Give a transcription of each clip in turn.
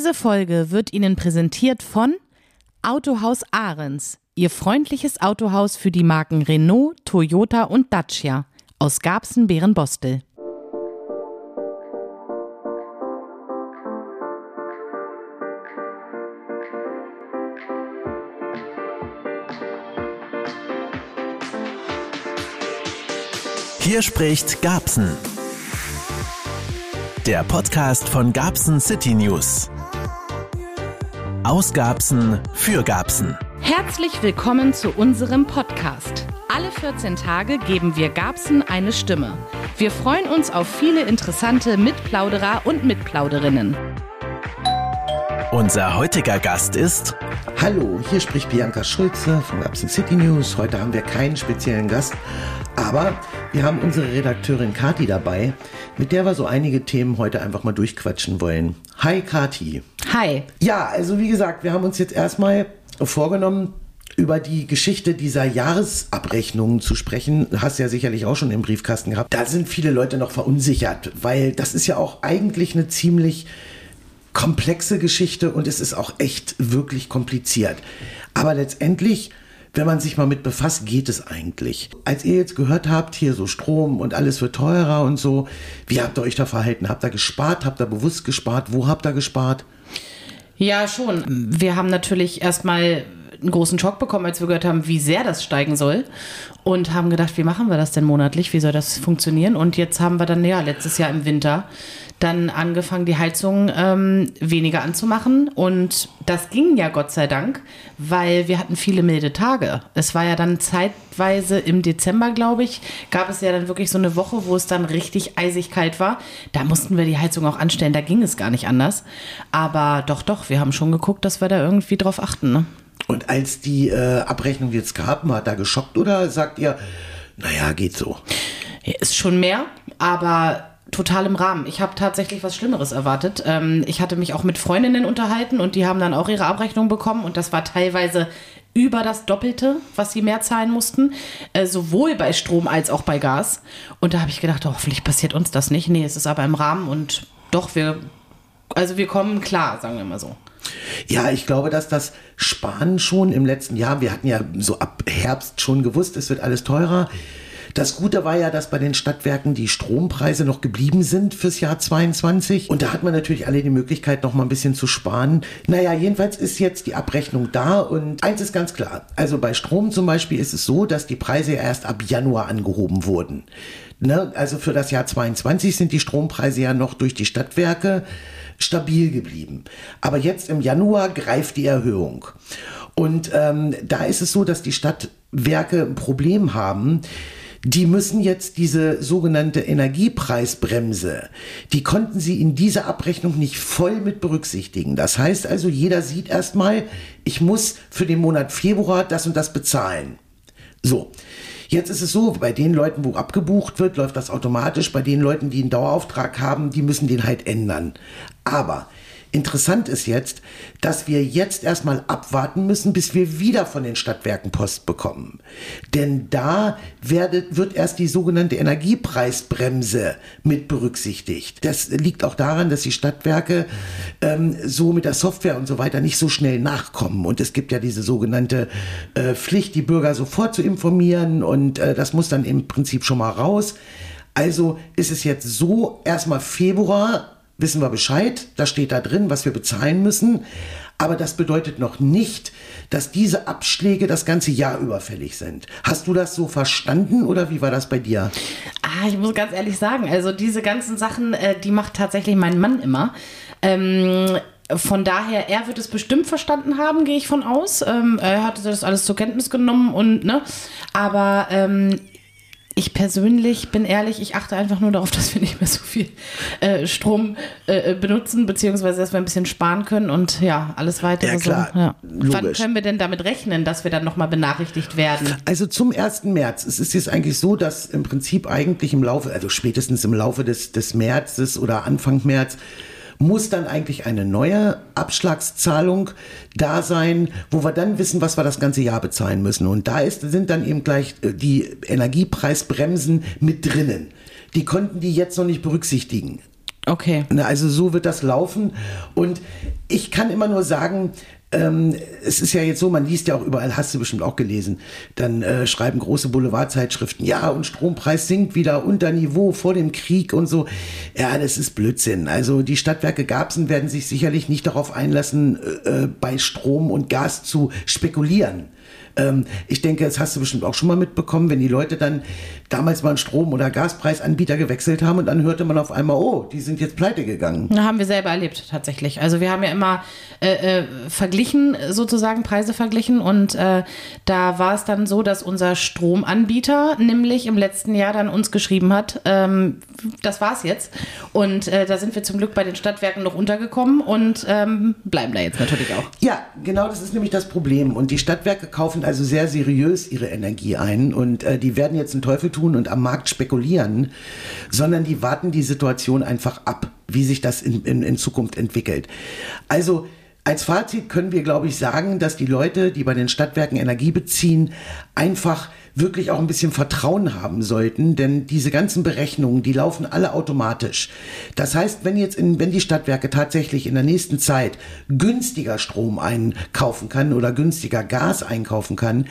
Diese Folge wird Ihnen präsentiert von Autohaus Ahrens, Ihr freundliches Autohaus für die Marken Renault, Toyota und Dacia aus Garbsen-Bärenbostel. Hier spricht Gabsen. Der Podcast von Gabsen City News. Aus Gabsen für Gabsen. Herzlich willkommen zu unserem Podcast. Alle 14 Tage geben wir Gabsen eine Stimme. Wir freuen uns auf viele interessante Mitplauderer und Mitplauderinnen. Unser heutiger Gast ist Hallo, hier spricht Bianca Schulze von Gabsen City News. Heute haben wir keinen speziellen Gast, aber wir haben unsere Redakteurin Kati dabei, mit der wir so einige Themen heute einfach mal durchquatschen wollen. Hi Kati. Hi. Ja, also wie gesagt, wir haben uns jetzt erstmal vorgenommen, über die Geschichte dieser Jahresabrechnungen zu sprechen. Hast ja sicherlich auch schon im Briefkasten gehabt. Da sind viele Leute noch verunsichert, weil das ist ja auch eigentlich eine ziemlich komplexe Geschichte und es ist auch echt wirklich kompliziert. Aber letztendlich wenn man sich mal mit befasst, geht es eigentlich. Als ihr jetzt gehört habt, hier so Strom und alles wird teurer und so, wie habt ihr euch da verhalten? Habt ihr gespart? Habt ihr bewusst gespart? Wo habt ihr gespart? Ja, schon. Wir haben natürlich erstmal einen großen Schock bekommen, als wir gehört haben, wie sehr das steigen soll. Und haben gedacht, wie machen wir das denn monatlich? Wie soll das funktionieren? Und jetzt haben wir dann, ja, letztes Jahr im Winter dann angefangen, die Heizung ähm, weniger anzumachen. Und das ging ja Gott sei Dank, weil wir hatten viele milde Tage. Es war ja dann zeitweise im Dezember, glaube ich, gab es ja dann wirklich so eine Woche, wo es dann richtig eisig kalt war. Da mussten wir die Heizung auch anstellen, da ging es gar nicht anders. Aber doch, doch, wir haben schon geguckt, dass wir da irgendwie drauf achten. Ne? Und als die äh, Abrechnung jetzt gab, hat da geschockt oder sagt ihr, naja, geht so? Ist schon mehr, aber total im Rahmen. Ich habe tatsächlich was Schlimmeres erwartet. Ähm, ich hatte mich auch mit Freundinnen unterhalten und die haben dann auch ihre Abrechnung bekommen und das war teilweise über das Doppelte, was sie mehr zahlen mussten, äh, sowohl bei Strom als auch bei Gas. Und da habe ich gedacht, oh, hoffentlich passiert uns das nicht. Nee, es ist aber im Rahmen und doch, wir, also wir kommen klar, sagen wir mal so. Ja, ich glaube, dass das Sparen schon im letzten Jahr, wir hatten ja so ab Herbst schon gewusst, es wird alles teurer. Das Gute war ja, dass bei den Stadtwerken die Strompreise noch geblieben sind fürs Jahr 22. Und da hat man natürlich alle die Möglichkeit, noch mal ein bisschen zu sparen. Naja, jedenfalls ist jetzt die Abrechnung da und eins ist ganz klar. Also bei Strom zum Beispiel ist es so, dass die Preise ja erst ab Januar angehoben wurden. Ne? Also für das Jahr 22 sind die Strompreise ja noch durch die Stadtwerke stabil geblieben. Aber jetzt im Januar greift die Erhöhung. Und ähm, da ist es so, dass die Stadtwerke ein Problem haben die müssen jetzt diese sogenannte Energiepreisbremse, die konnten sie in dieser Abrechnung nicht voll mit berücksichtigen. Das heißt also, jeder sieht erstmal, ich muss für den Monat Februar das und das bezahlen. So. Jetzt ist es so, bei den Leuten, wo abgebucht wird, läuft das automatisch. Bei den Leuten, die einen Dauerauftrag haben, die müssen den halt ändern. Aber Interessant ist jetzt, dass wir jetzt erstmal abwarten müssen, bis wir wieder von den Stadtwerken Post bekommen. Denn da werdet, wird erst die sogenannte Energiepreisbremse mit berücksichtigt. Das liegt auch daran, dass die Stadtwerke ähm, so mit der Software und so weiter nicht so schnell nachkommen. Und es gibt ja diese sogenannte äh, Pflicht, die Bürger sofort zu informieren und äh, das muss dann im Prinzip schon mal raus. Also ist es jetzt so, erstmal Februar wissen wir Bescheid, da steht da drin, was wir bezahlen müssen. Aber das bedeutet noch nicht, dass diese Abschläge das ganze Jahr überfällig sind. Hast du das so verstanden oder wie war das bei dir? Ah, ich muss ganz ehrlich sagen, also diese ganzen Sachen, äh, die macht tatsächlich mein Mann immer. Ähm, von daher, er wird es bestimmt verstanden haben, gehe ich von aus. Ähm, er hatte das alles zur Kenntnis genommen und, ne, aber ähm, ich persönlich bin ehrlich, ich achte einfach nur darauf, dass wir nicht mehr so viel äh, Strom äh, benutzen, beziehungsweise dass wir ein bisschen sparen können und ja, alles weitere. Ja, klar, so, ja. Wann können wir denn damit rechnen, dass wir dann nochmal benachrichtigt werden? Also zum 1. März. Es ist jetzt eigentlich so, dass im Prinzip eigentlich im Laufe, also spätestens im Laufe des, des Märzes oder Anfang März, muss dann eigentlich eine neue Abschlagszahlung da sein, wo wir dann wissen, was wir das ganze Jahr bezahlen müssen. Und da ist, sind dann eben gleich äh, die Energiepreisbremsen mit drinnen. Die konnten die jetzt noch nicht berücksichtigen. Okay. Also so wird das laufen. Und ich kann immer nur sagen, ähm, es ist ja jetzt so, man liest ja auch überall, hast du bestimmt auch gelesen, dann äh, schreiben große Boulevardzeitschriften, ja, und Strompreis sinkt wieder unter Niveau vor dem Krieg und so. Ja, das ist Blödsinn. Also die Stadtwerke Garbsen werden sich sicherlich nicht darauf einlassen, äh, bei Strom und Gas zu spekulieren. Ähm, ich denke, das hast du bestimmt auch schon mal mitbekommen, wenn die Leute dann damals mal einen Strom- oder Gaspreisanbieter gewechselt haben und dann hörte man auf einmal, oh, die sind jetzt pleite gegangen. Na, haben wir selber erlebt, tatsächlich. Also wir haben ja immer äh, äh, verglichen, sozusagen Preise verglichen und äh, da war es dann so, dass unser Stromanbieter nämlich im letzten Jahr dann uns geschrieben hat, ähm, das war's jetzt. Und äh, da sind wir zum Glück bei den Stadtwerken noch untergekommen und ähm, bleiben da jetzt natürlich auch. Ja, genau das ist nämlich das Problem. Und die Stadtwerke kaufen also sehr seriös ihre Energie ein und äh, die werden jetzt einen Teufel tun und am Markt spekulieren, sondern die warten die Situation einfach ab, wie sich das in, in, in Zukunft entwickelt. Also als Fazit können wir, glaube ich, sagen, dass die Leute, die bei den Stadtwerken Energie beziehen, einfach wirklich auch ein bisschen Vertrauen haben sollten, denn diese ganzen Berechnungen, die laufen alle automatisch. Das heißt, wenn jetzt in, wenn die Stadtwerke tatsächlich in der nächsten Zeit günstiger Strom einkaufen kann oder günstiger Gas einkaufen kann,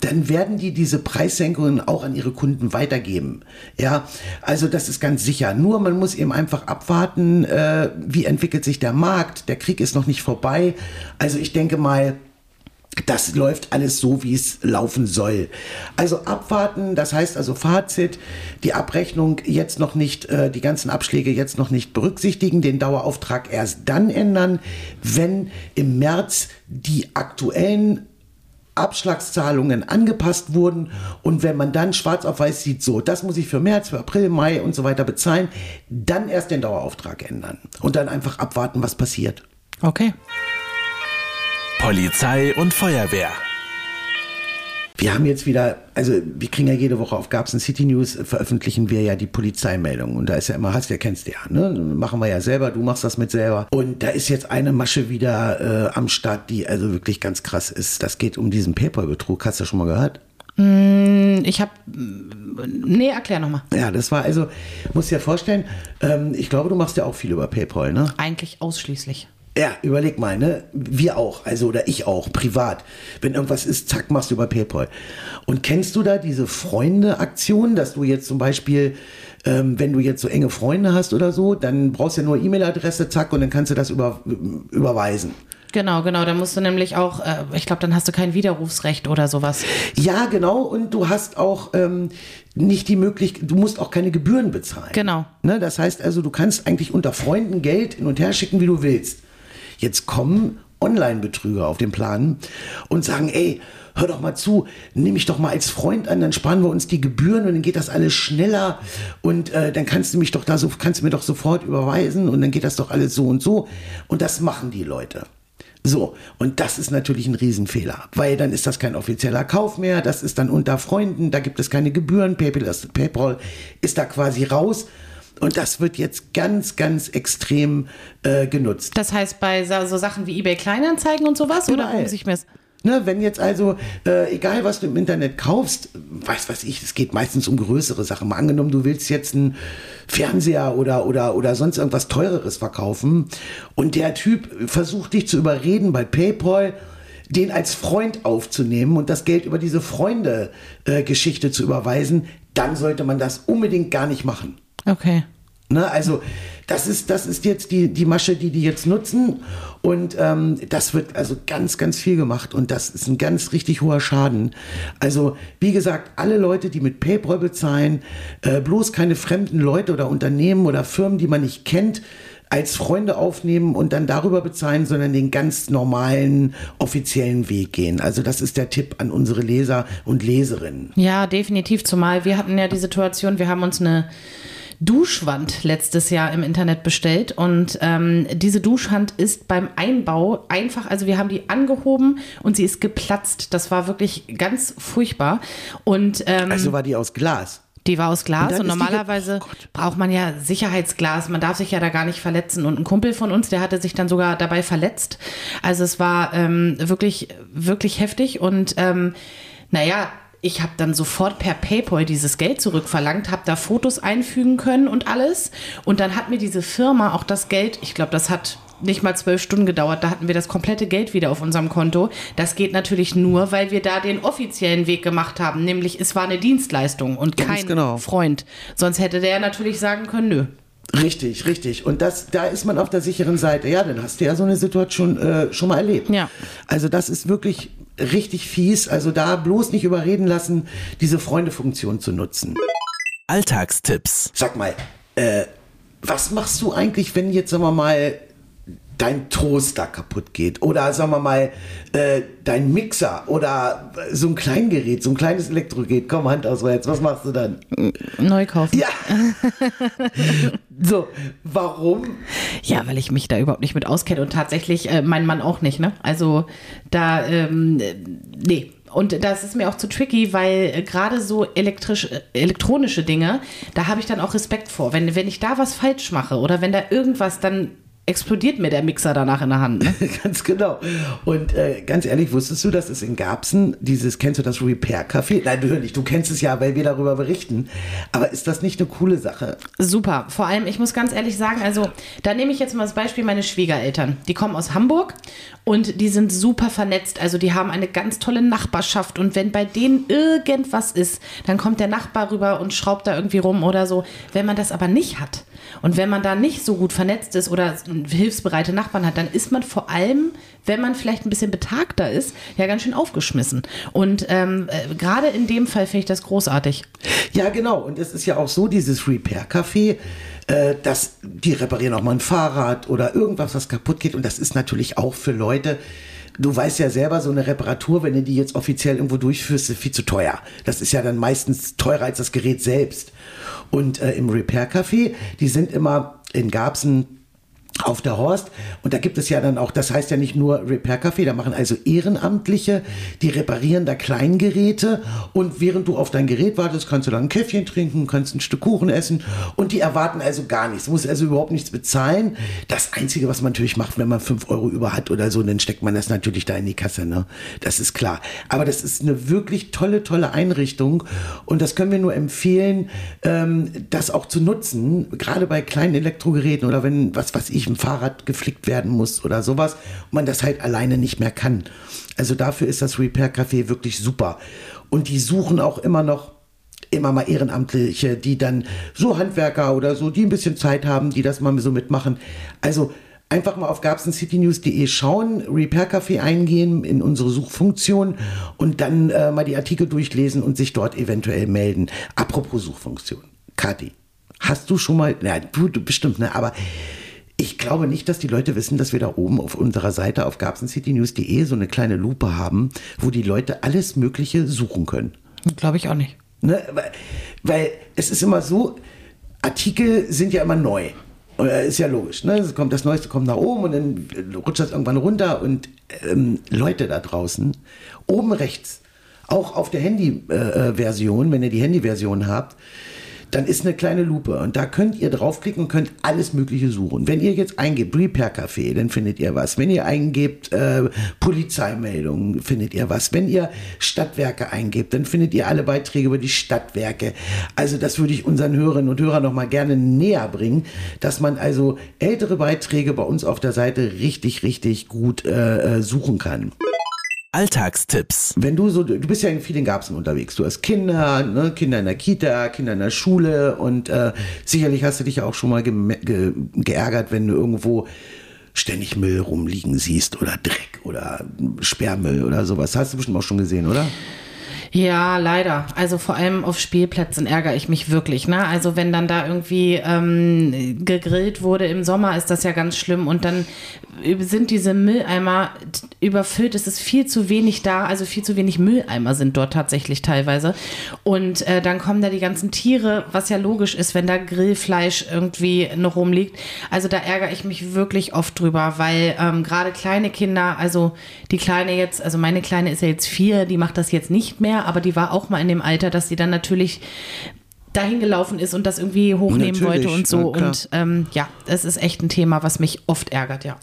dann werden die diese Preissenkungen auch an ihre Kunden weitergeben. Ja, also das ist ganz sicher. Nur man muss eben einfach abwarten, äh, wie entwickelt sich der Markt. Der Krieg ist noch nicht vorbei. Also ich denke mal, das läuft alles so, wie es laufen soll. Also abwarten, das heißt also Fazit, die Abrechnung jetzt noch nicht, äh, die ganzen Abschläge jetzt noch nicht berücksichtigen, den Dauerauftrag erst dann ändern, wenn im März die aktuellen Abschlagszahlungen angepasst wurden und wenn man dann schwarz auf weiß sieht, so, das muss ich für März, für April, Mai und so weiter bezahlen, dann erst den Dauerauftrag ändern und dann einfach abwarten, was passiert. Okay. Polizei und Feuerwehr. Wir haben jetzt wieder, also wir kriegen ja jede Woche auf Gabsen City News, äh, veröffentlichen wir ja die Polizeimeldung. Und da ist ja immer, hast du ja, kennst du ja, ne? Machen wir ja selber, du machst das mit selber. Und da ist jetzt eine Masche wieder äh, am Start, die also wirklich ganz krass ist. Das geht um diesen PayPal-Betrug. Hast du schon mal gehört? Ich habe. Nee, erklär nochmal. Ja, das war also, musst dir vorstellen, ähm, ich glaube, du machst ja auch viel über PayPal, ne? Eigentlich ausschließlich. Ja, überleg mal, ne? Wir auch, also oder ich auch, privat. Wenn irgendwas ist, zack, machst du über PayPal. Und kennst du da diese Freunde-Aktion, dass du jetzt zum Beispiel, ähm, wenn du jetzt so enge Freunde hast oder so, dann brauchst du ja nur E-Mail-Adresse, zack, und dann kannst du das über, überweisen. Genau, genau. Da musst du nämlich auch, äh, ich glaube, dann hast du kein Widerrufsrecht oder sowas. Ja, genau, und du hast auch ähm, nicht die Möglichkeit, du musst auch keine Gebühren bezahlen. Genau. Ne? Das heißt also, du kannst eigentlich unter Freunden Geld hin und her schicken, wie du willst. Jetzt kommen Online-Betrüger auf den Plan und sagen, ey, hör doch mal zu, nimm mich doch mal als Freund an, dann sparen wir uns die Gebühren und dann geht das alles schneller und äh, dann kannst du mich doch da so, kannst du mir doch sofort überweisen und dann geht das doch alles so und so. Und das machen die Leute. So, und das ist natürlich ein Riesenfehler, weil dann ist das kein offizieller Kauf mehr, das ist dann unter Freunden, da gibt es keine Gebühren, PayPal ist, PayPal ist da quasi raus. Und das wird jetzt ganz, ganz extrem äh, genutzt. Das heißt, bei so, so Sachen wie eBay Kleinanzeigen und sowas? Oder muss ich mir. Ne, wenn jetzt also, äh, egal was du im Internet kaufst, weiß was ich, es geht meistens um größere Sachen. Mal angenommen, du willst jetzt einen Fernseher oder, oder, oder sonst irgendwas Teureres verkaufen und der Typ versucht dich zu überreden bei PayPal, den als Freund aufzunehmen und das Geld über diese Freunde-Geschichte zu überweisen, dann sollte man das unbedingt gar nicht machen. Okay. Ne, also das ist, das ist jetzt die, die Masche, die die jetzt nutzen und ähm, das wird also ganz, ganz viel gemacht und das ist ein ganz richtig hoher Schaden. Also wie gesagt, alle Leute, die mit PayPal bezahlen, äh, bloß keine fremden Leute oder Unternehmen oder Firmen, die man nicht kennt, als Freunde aufnehmen und dann darüber bezahlen, sondern den ganz normalen offiziellen Weg gehen. Also das ist der Tipp an unsere Leser und Leserinnen. Ja, definitiv. Zumal wir hatten ja die Situation, wir haben uns eine Duschwand letztes Jahr im Internet bestellt und ähm, diese Duschwand ist beim Einbau einfach, also wir haben die angehoben und sie ist geplatzt. Das war wirklich ganz furchtbar. Und ähm, Also war die aus Glas. die war aus Glas Und und, die normalerweise Oh braucht man ja Sicherheitsglas. Man darf sich ja da gar nicht verletzen. Und ein Kumpel von uns, der hatte sich dann sogar dabei verletzt. Also es war ähm, wirklich, wirklich heftig. Und ähm, naja, ich habe dann sofort per PayPal dieses Geld zurückverlangt, habe da Fotos einfügen können und alles. Und dann hat mir diese Firma auch das Geld, ich glaube, das hat nicht mal zwölf Stunden gedauert, da hatten wir das komplette Geld wieder auf unserem Konto. Das geht natürlich nur, weil wir da den offiziellen Weg gemacht haben, nämlich es war eine Dienstleistung und Ganz kein genau. Freund. Sonst hätte der natürlich sagen können, nö. Richtig, richtig. Und das, da ist man auf der sicheren Seite. Ja, dann hast du ja so eine Situation äh, schon mal erlebt. Ja. Also das ist wirklich richtig fies. Also da bloß nicht überreden lassen, diese Freundefunktion zu nutzen. Alltagstipps. Sag mal, äh, was machst du eigentlich, wenn jetzt, sagen wir mal, dein Toaster kaputt geht oder sagen wir mal äh, dein Mixer oder so ein Kleingerät, so ein kleines Elektrogerät, komm Hand auswärts, was machst du dann? Neu kaufen. Ja. so, warum? Ja, weil ich mich da überhaupt nicht mit auskenne und tatsächlich äh, mein Mann auch nicht, ne? Also da, ähm, äh, nee. Und das ist mir auch zu tricky, weil äh, gerade so elektrisch, äh, elektronische Dinge, da habe ich dann auch Respekt vor. Wenn, wenn ich da was falsch mache oder wenn da irgendwas, dann explodiert mir der Mixer danach in der Hand. Ne? ganz genau. Und äh, ganz ehrlich, wusstest du, dass es in Garbsen dieses, kennst du das Repair Café? Nein, natürlich, du kennst es ja, weil wir darüber berichten. Aber ist das nicht eine coole Sache? Super. Vor allem, ich muss ganz ehrlich sagen, also da nehme ich jetzt mal das Beispiel meine Schwiegereltern. Die kommen aus Hamburg und die sind super vernetzt. Also die haben eine ganz tolle Nachbarschaft und wenn bei denen irgendwas ist, dann kommt der Nachbar rüber und schraubt da irgendwie rum oder so. Wenn man das aber nicht hat und wenn man da nicht so gut vernetzt ist oder hilfsbereite Nachbarn hat, dann ist man vor allem, wenn man vielleicht ein bisschen betagter ist, ja ganz schön aufgeschmissen. Und ähm, äh, gerade in dem Fall finde ich das großartig. Ja, genau. Und es ist ja auch so, dieses Repair Café, äh, dass die reparieren auch mal ein Fahrrad oder irgendwas, was kaputt geht. Und das ist natürlich auch für Leute, Du weißt ja selber, so eine Reparatur, wenn du die jetzt offiziell irgendwo durchführst, ist viel zu teuer. Das ist ja dann meistens teurer als das Gerät selbst. Und äh, im Repair Café, die sind immer in Garbsen auf der Horst. Und da gibt es ja dann auch, das heißt ja nicht nur Repair Café, da machen also Ehrenamtliche, die reparieren da Kleingeräte und während du auf dein Gerät wartest, kannst du dann ein Käffchen trinken, kannst ein Stück Kuchen essen und die erwarten also gar nichts, muss also überhaupt nichts bezahlen. Das Einzige, was man natürlich macht, wenn man fünf Euro über hat oder so, dann steckt man das natürlich da in die Kasse, ne? Das ist klar. Aber das ist eine wirklich tolle, tolle Einrichtung und das können wir nur empfehlen, ähm, das auch zu nutzen, gerade bei kleinen Elektrogeräten oder wenn, was weiß ich, ein Fahrrad geflickt werden muss oder sowas und man das halt alleine nicht mehr kann. Also dafür ist das Repair Café wirklich super. Und die suchen auch immer noch immer mal Ehrenamtliche, die dann so Handwerker oder so, die ein bisschen Zeit haben, die das mal so mitmachen. Also einfach mal auf gabsencitynews.de schauen, Repair Café eingehen in unsere Suchfunktion und dann äh, mal die Artikel durchlesen und sich dort eventuell melden. Apropos Suchfunktion. Kathi, hast du schon mal, na, du, du bestimmt, ne, aber ich glaube nicht, dass die Leute wissen, dass wir da oben auf unserer Seite auf gabsencitynews.de so eine kleine Lupe haben, wo die Leute alles Mögliche suchen können. Glaube ich auch nicht. Ne? Weil, weil es ist immer so, Artikel sind ja immer neu. Äh, Ist ja logisch, ne? Es kommt das Neueste kommt nach oben und dann rutscht das irgendwann runter und ähm, Leute da draußen, oben rechts, auch auf der Handy-Version, wenn ihr die Handy-Version habt, dann ist eine kleine Lupe und da könnt ihr draufklicken und könnt alles Mögliche suchen. Wenn ihr jetzt eingebt Repair Café, dann findet ihr was. Wenn ihr eingebt äh, Polizeimeldungen, findet ihr was. Wenn ihr Stadtwerke eingebt, dann findet ihr alle Beiträge über die Stadtwerke. Also das würde ich unseren Hörerinnen und Hörern noch mal gerne näher bringen, dass man also ältere Beiträge bei uns auf der Seite richtig, richtig gut äh, äh suchen kann. Alltagstipps. Wenn du so, du bist ja in vielen Garbsen unterwegs. Du hast Kinder, ne, Kinder in der Kita, Kinder in der Schule und äh, sicherlich hast du dich ja auch schon mal ge ge geärgert, wenn du irgendwo ständig Müll rumliegen siehst oder Dreck oder Sperrmüll oder sowas. Hast du bestimmt auch schon gesehen, oder? Ja, leider. Also vor allem auf Spielplätzen ärgere ich mich wirklich. Ne? Also wenn dann da irgendwie ähm, gegrillt wurde im Sommer, ist das ja ganz schlimm. Und dann sind diese Mülleimer überfüllt. Es ist viel zu wenig da. Also viel zu wenig Mülleimer sind dort tatsächlich teilweise. Und äh, dann kommen da die ganzen Tiere, was ja logisch ist, wenn da Grillfleisch irgendwie noch rumliegt. Also da ärgere ich mich wirklich oft drüber, weil ähm, gerade kleine Kinder, also die Kleine jetzt, also meine Kleine ist ja jetzt vier, die macht das jetzt nicht mehr aber die war auch mal in dem Alter, dass sie dann natürlich dahin gelaufen ist und das irgendwie hochnehmen Natürlich, wollte und so. und ähm, ja, das ist echt ein Thema, was mich oft ärgert, ja.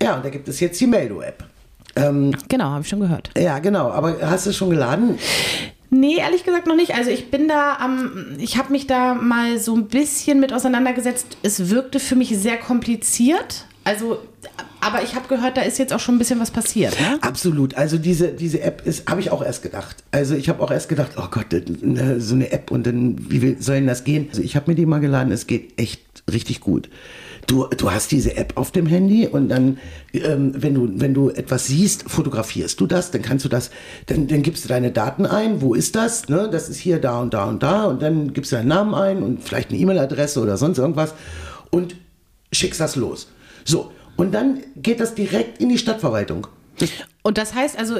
Ja, und da gibt es jetzt die Meldo-App. Ähm, Genau, habe ich schon gehört. ja, genau. Aber hast du es schon geladen? Nee, ehrlich gesagt noch nicht. Also ich bin da am, ich habe mich da mal so ein bisschen mit auseinandergesetzt. Es wirkte für mich sehr kompliziert. Also, aber ich habe gehört, da ist jetzt auch schon ein bisschen was passiert. Ne? Absolut. Also diese, diese App ist, habe ich auch erst gedacht. Also ich habe auch erst gedacht, oh Gott, ne, so eine App und dann, wie soll denn das gehen? Also ich habe mir die mal geladen, es geht echt richtig gut. Du, du hast diese App auf dem Handy und dann, ähm, wenn, du, wenn du etwas siehst, fotografierst du das, dann kannst du das, dann, dann gibst du deine Daten ein, wo ist das? Ne? Das ist hier, da und da und da und dann gibst du deinen Namen ein und vielleicht eine E-Mail-Adresse oder sonst irgendwas und schickst das los. So, und dann geht das direkt in die Stadtverwaltung. Das und das heißt also,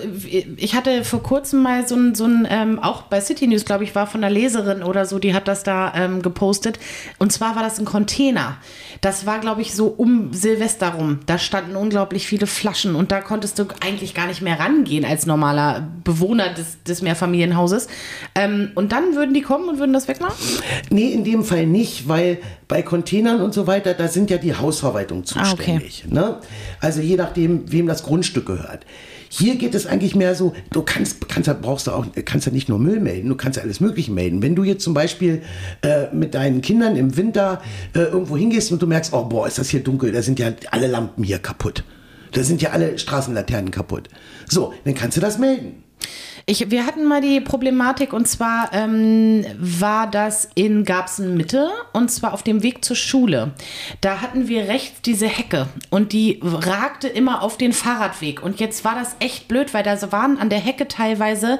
ich hatte vor kurzem mal so ein, so ein ähm, auch bei City News, glaube ich, war von einer Leserin oder so, die hat das da ähm, gepostet. Und zwar war das ein Container. Das war, glaube ich, so um Silvester rum. Da standen unglaublich viele Flaschen und da konntest du eigentlich gar nicht mehr rangehen als normaler Bewohner des, des Mehrfamilienhauses. Ähm, und dann würden die kommen und würden das wegmachen? Nee, in dem Fall nicht, weil bei Containern und so weiter, da sind ja die Hausverwaltung zuständig. Ah, okay. ne? Also je nachdem, wem das Grundstück gehört. Hier geht es eigentlich mehr so, du kannst, kannst brauchst du auch, kannst ja nicht nur Müll melden, du kannst ja alles Mögliche melden. Wenn du jetzt zum Beispiel äh, mit deinen Kindern im Winter äh, irgendwo hingehst und du merkst, oh boah, ist das hier dunkel, da sind ja alle Lampen hier kaputt. Da sind ja alle Straßenlaternen kaputt. So, dann kannst du das melden. Ich, wir hatten mal die Problematik und zwar ähm, war das in Garbsen Mitte und zwar auf dem Weg zur Schule. Da hatten wir rechts diese Hecke und die ragte immer auf den Fahrradweg. Und jetzt war das echt blöd, weil da waren an der Hecke teilweise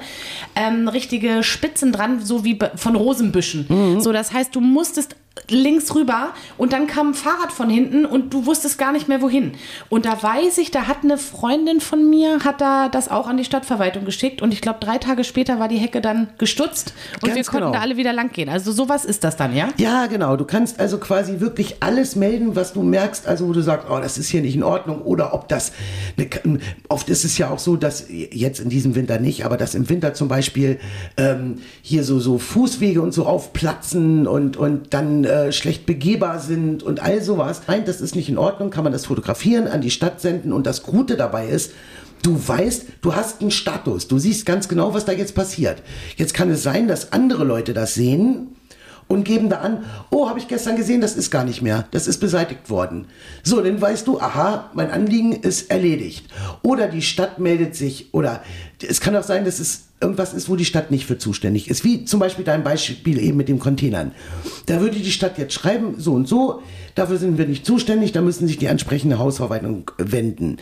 ähm, richtige Spitzen dran, so wie von Rosenbüschen. Mhm. So, das heißt, du musstest links rüber und dann kam ein Fahrrad von hinten und du wusstest gar nicht mehr wohin. Und da weiß ich, da hat eine Freundin von mir, hat da das auch an die Stadtverwaltung geschickt und ich glaube drei Tage später war die Hecke dann gestutzt und Ganz wir konnten genau. da alle wieder lang gehen. Also sowas ist das dann, ja? Ja, genau. Du kannst also quasi wirklich alles melden, was du merkst, also wo du sagst, oh, das ist hier nicht in Ordnung oder ob das, eine, oft ist es ja auch so, dass jetzt in diesem Winter nicht, aber dass im Winter zum Beispiel ähm, hier so, so Fußwege und so aufplatzen und, und dann äh, schlecht begehbar sind und all sowas. Nein, das ist nicht in Ordnung, kann man das fotografieren, an die Stadt senden und das Gute dabei ist, Du weißt, du hast einen Status. Du siehst ganz genau, was da jetzt passiert. Jetzt kann es sein, dass andere Leute das sehen und geben da an, oh, habe ich gestern gesehen, das ist gar nicht mehr, das ist beseitigt worden. So, dann weißt du, aha, mein Anliegen ist erledigt. Oder die Stadt meldet sich, oder es kann auch sein, dass es irgendwas ist, wo die Stadt nicht für zuständig ist. Wie zum Beispiel dein Beispiel eben mit den Containern. Da würde die Stadt jetzt schreiben, so und so, dafür sind wir nicht zuständig, da müssen sich die entsprechende Hausverwaltung wenden.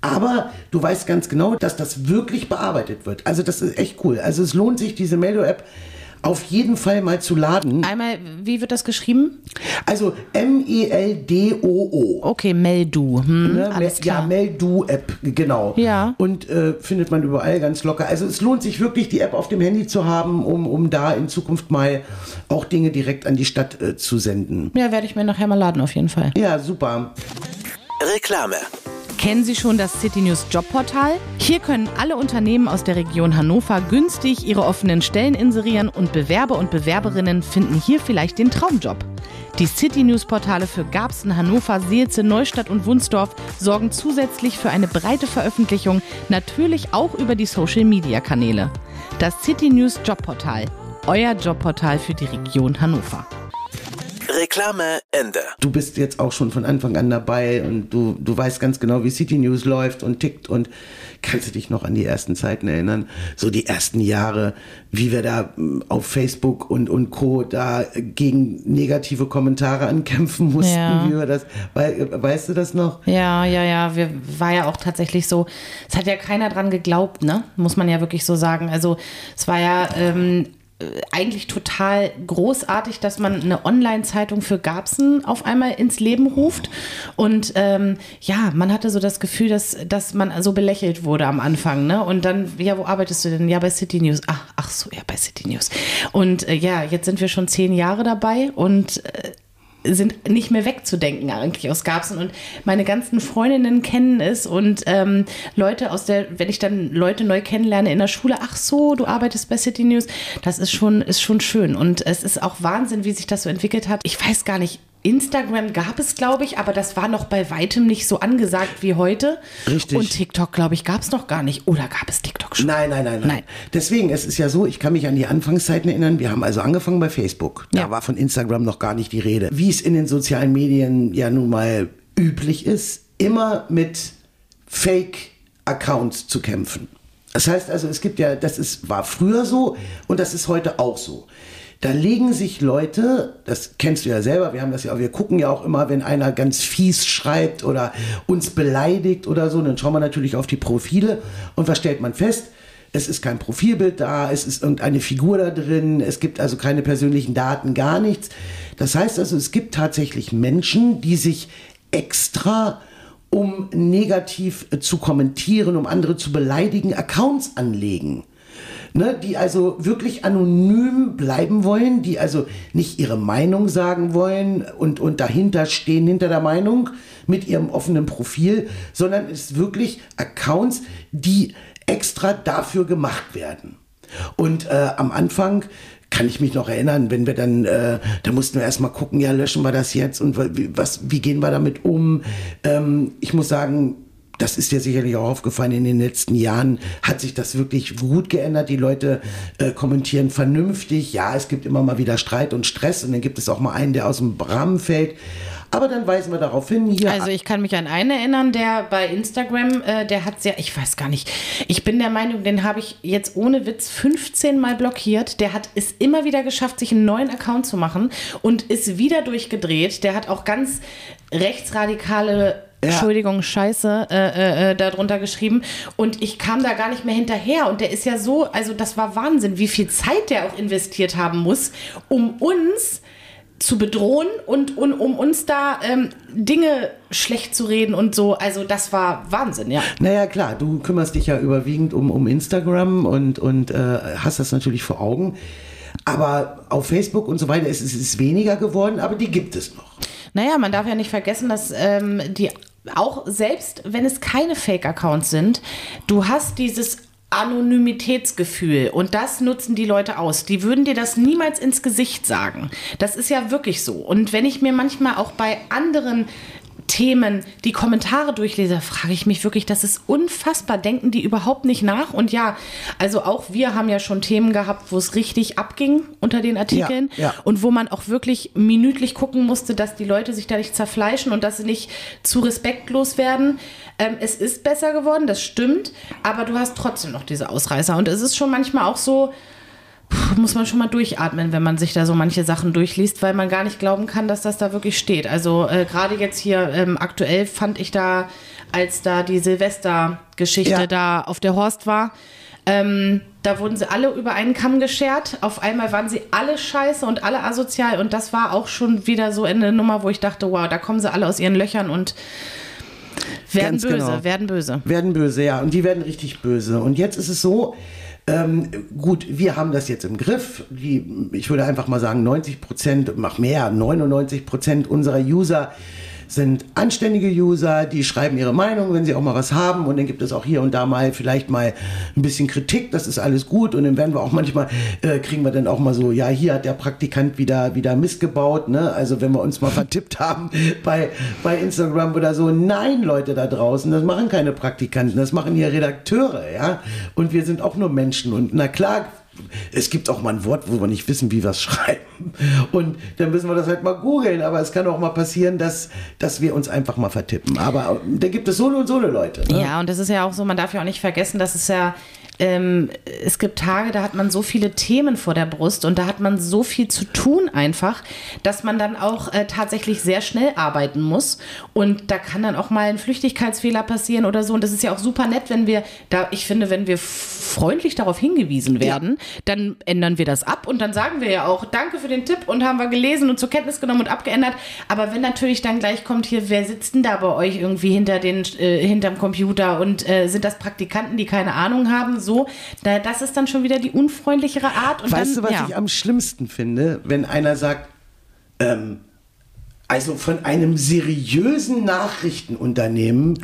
Aber du weißt ganz genau, dass das wirklich bearbeitet wird. Also das ist echt cool. Also es lohnt sich, diese Meldo-App auf jeden Fall mal zu laden. Einmal, wie wird das geschrieben? Also M-E-L-D-O-O. Okay, Meldu. Hm, ne? alles klar. Ja, Meldu-App, genau. Ja. Und äh, findet man überall ganz locker. Also es lohnt sich wirklich, die App auf dem Handy zu haben, um, um da in Zukunft mal auch Dinge direkt an die Stadt äh, zu senden. Ja, werde ich mir nachher mal laden, auf jeden Fall. Ja, super. Reklame. Kennen Sie schon das City News Jobportal? Hier können alle Unternehmen aus der Region Hannover günstig ihre offenen Stellen inserieren und Bewerber und Bewerberinnen finden hier vielleicht den Traumjob. Die City News Portale für Garbsen, Hannover, Seelze, Neustadt und Wunsdorf sorgen zusätzlich für eine breite Veröffentlichung, natürlich auch über die Social Media Kanäle. Das City News Jobportal, euer Jobportal für die Region Hannover. Reklame Ende. Du bist jetzt auch schon von Anfang an dabei und du, du weißt ganz genau, wie City News läuft und tickt und kannst du dich noch an die ersten Zeiten erinnern? So die ersten Jahre, wie wir da hm, auf Facebook und, und Co. da gegen negative Kommentare ankämpfen mussten, ja. wie wir das, weißt du das noch? Ja, ja, ja, wir, war ja auch tatsächlich so, es hat ja keiner dran geglaubt, ne? Muss man ja wirklich so sagen. Also es war ja ähm, äh, eigentlich total großartig, dass man eine Online-Zeitung für Garbsen auf einmal ins Leben ruft. Und ähm, ja, man hatte so das Gefühl, dass, dass man so belächelt wurde am Anfang. Ne? Und dann, ja, wo arbeitest du denn? Ja, bei City News. Ach, ach so, ja, bei City News. Und äh, ja, jetzt sind wir schon zehn Jahre dabei und äh, sind nicht mehr wegzudenken eigentlich aus Garbsen und meine ganzen Freundinnen kennen es und ähm, Leute aus der, wenn ich dann Leute neu kennenlerne in der Schule, ach so, du arbeitest bei City News, das ist schon, ist schon schön. Und es ist auch Wahnsinn, wie sich das so entwickelt hat. Ich weiß gar nicht, Instagram gab es, glaube ich, aber das war noch bei weitem nicht so angesagt wie heute. Richtig. Und TikTok, glaube ich, gab es noch gar nicht. Oder gab es TikTok schon? Nein, nein, nein, nein, Nein. Deswegen, es ist ja so, ich kann mich an die Anfangszeiten erinnern. Wir haben also angefangen bei Facebook. Da Ja. war von Instagram noch gar nicht die Rede. Wie es in den sozialen Medien ja nun mal üblich ist, immer mit Fake-Accounts zu kämpfen. Das heißt also, es gibt ja, das ist, war früher so und das ist heute auch so. Da legen sich Leute, das kennst du ja selber, wir haben das ja, wir gucken ja auch immer, wenn einer ganz fies schreibt oder uns beleidigt oder so, dann schauen wir natürlich auf die Profile und was stellt man fest? Es ist kein Profilbild da, es ist irgendeine Figur da drin, es gibt also keine persönlichen Daten, gar nichts. Das heißt also, es gibt tatsächlich Menschen, die sich extra um negativ äh, zu kommentieren, um andere zu beleidigen, Accounts anlegen. Ne, die also wirklich anonym bleiben wollen, die also nicht ihre Meinung sagen wollen und, und dahinter stehen, hinter der Meinung mit ihrem offenen Profil, sondern es wirklich Accounts, die extra dafür gemacht werden. Und äh, am Anfang kann ich mich noch erinnern, wenn wir dann, äh, da mussten wir erstmal gucken, ja, löschen wir das jetzt und wie, was, wie gehen wir damit um? Ähm, ich muss sagen, das ist dir sicherlich auch aufgefallen, in den letzten Jahren hat sich das wirklich gut geändert. Die Leute äh, kommentieren vernünftig. Ja, es gibt immer mal wieder Streit und Stress und dann gibt es auch mal einen, der aus dem Rahmen fällt. Aber dann weisen wir darauf hin, hier. Also ich kann mich an einen erinnern, der bei Instagram, äh, der hat sehr, ich weiß gar nicht, ich bin der Meinung, den habe ich jetzt ohne Witz 15 Mal blockiert. Der hat es immer wieder geschafft, sich einen neuen Account zu machen und ist wieder durchgedreht. Der hat auch ganz rechtsradikale Ja. Entschuldigung, Scheiße, äh, äh, darunter geschrieben. Und ich kam da gar nicht mehr hinterher. Und der ist ja so, also das war Wahnsinn, wie viel Zeit der auch investiert haben muss, um uns zu bedrohen und, und um uns da ähm, Dinge schlecht zu reden und so. Also das war Wahnsinn, ja. Naja, klar, du kümmerst dich ja überwiegend um, um Instagram und, und äh, hast das natürlich vor Augen. Aber auf Facebook und so weiter ist es weniger geworden, aber die gibt es noch. Naja, man darf ja nicht vergessen, dass ähm, die auch selbst, wenn es keine Fake-Accounts sind, du hast dieses Anonymitätsgefühl und das nutzen die Leute aus. Die würden dir das niemals ins Gesicht sagen. Das ist ja wirklich so. Und wenn ich mir manchmal auch bei anderen Themen die Kommentare durchlese, frage ich mich wirklich, das ist unfassbar. Denken die überhaupt nicht nach? Und ja, also auch wir haben ja schon Themen gehabt, wo es richtig abging unter den Artikeln Ja, ja. und wo man auch wirklich minütlich gucken musste, dass die Leute sich da nicht zerfleischen und dass sie nicht zu respektlos werden. Ähm, es ist besser geworden, das stimmt, aber du hast trotzdem noch diese Ausreißer. Und es ist schon manchmal auch so, muss man schon mal durchatmen, wenn man sich da so manche Sachen durchliest, weil man gar nicht glauben kann, dass das da wirklich steht. Also äh, gerade jetzt hier ähm, aktuell fand ich da, als da die Silvester-Geschichte Ja. da auf der Horst war, ähm, da wurden sie alle über einen Kamm geschert. Auf einmal waren sie alle scheiße und alle asozial. Und das war auch schon wieder so eine Nummer, wo ich dachte, wow, da kommen sie alle aus ihren Löchern und werden Ganz böse, genau. werden böse. Werden böse, ja. Und die werden richtig böse. Und jetzt ist es so, ähm, gut, wir haben das jetzt im Griff. Die, ich würde einfach mal sagen, 90 Prozent, mach mehr, 99 Prozent unserer User sind anständige User, die schreiben ihre Meinung, wenn sie auch mal was haben. Und dann gibt es auch hier und da mal vielleicht mal ein bisschen Kritik. Das ist alles gut. Und dann werden wir auch manchmal, äh, kriegen wir dann auch mal so, ja, hier hat der Praktikant wieder, wieder Mist gebaut. Ne? Also wenn wir uns mal vertippt haben bei, bei Instagram oder so. Nein, Leute da draußen, das machen keine Praktikanten, das machen hier Redakteure. ja. Und wir sind auch nur Menschen. Und na klar, es gibt auch mal ein Wort, wo wir nicht wissen, wie wir es schreiben. Und dann müssen wir das halt mal googeln. Aber es kann auch mal passieren, dass, dass wir uns einfach mal vertippen. Aber äh, da gibt es so und so eine Leute. Ne? Ja, und das ist ja auch so, man darf ja auch nicht vergessen, dass es ja, ähm, es gibt Tage, da hat man so viele Themen vor der Brust und da hat man so viel zu tun einfach, dass man dann auch äh, tatsächlich sehr schnell arbeiten muss. Und da kann dann auch mal ein Flüchtigkeitsfehler passieren oder so. Und das ist ja auch super nett, wenn wir da, ich finde, wenn wir freundlich darauf hingewiesen werden, dann ändern wir das ab und dann sagen wir ja auch, danke für den Tipp und haben wir gelesen und zur Kenntnis genommen und abgeändert. Aber wenn natürlich dann gleich kommt hier, wer sitzt denn da bei euch irgendwie hinter den, äh, hinterm Computer und äh, sind das Praktikanten, die keine Ahnung haben, so, da, das ist dann schon wieder die unfreundlichere Art. Und Weißt dann, du, was ja. ich am schlimmsten finde, wenn einer sagt, ähm, also von einem seriösen Nachrichtenunternehmen,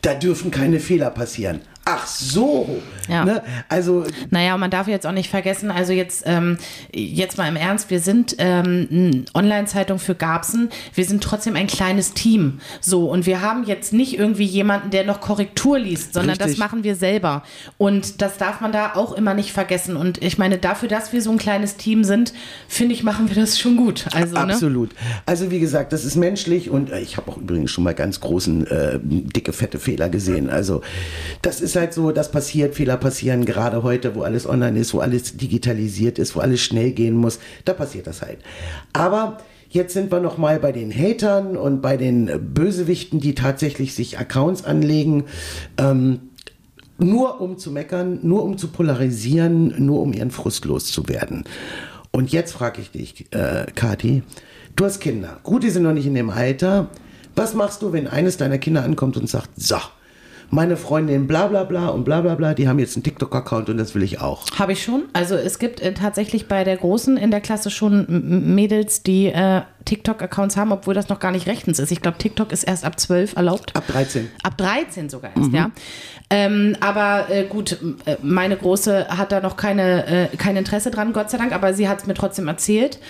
da dürfen keine Fehler passieren. Ach so. Ja. Ne? Also Naja, man darf jetzt auch nicht vergessen, also jetzt, ähm, jetzt mal im Ernst, wir sind ähm, eine Online-Zeitung für Garbsen, wir sind trotzdem ein kleines Team. So, und wir haben jetzt nicht irgendwie jemanden, der noch Korrektur liest, sondern das Richtig. machen wir selber. Und das darf man da auch immer nicht vergessen. Und ich meine, dafür, dass wir so ein kleines Team sind, finde ich, machen wir das schon gut. Also, ne? Absolut. Also wie gesagt, das ist menschlich und äh, ich habe auch übrigens schon mal ganz großen, äh, dicke, fette Fehler gesehen. Also das ist halt so, das passiert, Fehler passieren, gerade heute, wo alles online ist, wo alles digitalisiert ist, wo alles schnell gehen muss, da passiert das halt. Aber jetzt sind wir noch mal bei den Hatern und bei den Bösewichten, die tatsächlich sich Accounts anlegen. Ähm, nur um zu meckern, nur um zu polarisieren, nur um ihren Frust loszuwerden. Und jetzt frage ich dich, äh, Kathi, du hast Kinder. Gut, die sind noch nicht in dem Alter. Was machst du, wenn eines deiner Kinder ankommt und sagt, so, meine Freundin bla bla bla und bla bla bla, die haben jetzt einen TikTok-Account und das will ich auch. Habe ich schon. Also es gibt äh, tatsächlich bei der Großen in der Klasse schon Mädels, die äh, TikTok-Accounts haben, obwohl das noch gar nicht rechtens ist. Ich glaube, TikTok ist erst ab 12 erlaubt. Ab 13. Ab 13 sogar erst, ja. Ähm, aber äh, gut, äh, meine Große hat da noch keine, äh, kein Interesse dran, Gott sei Dank, aber sie hat es mir trotzdem erzählt.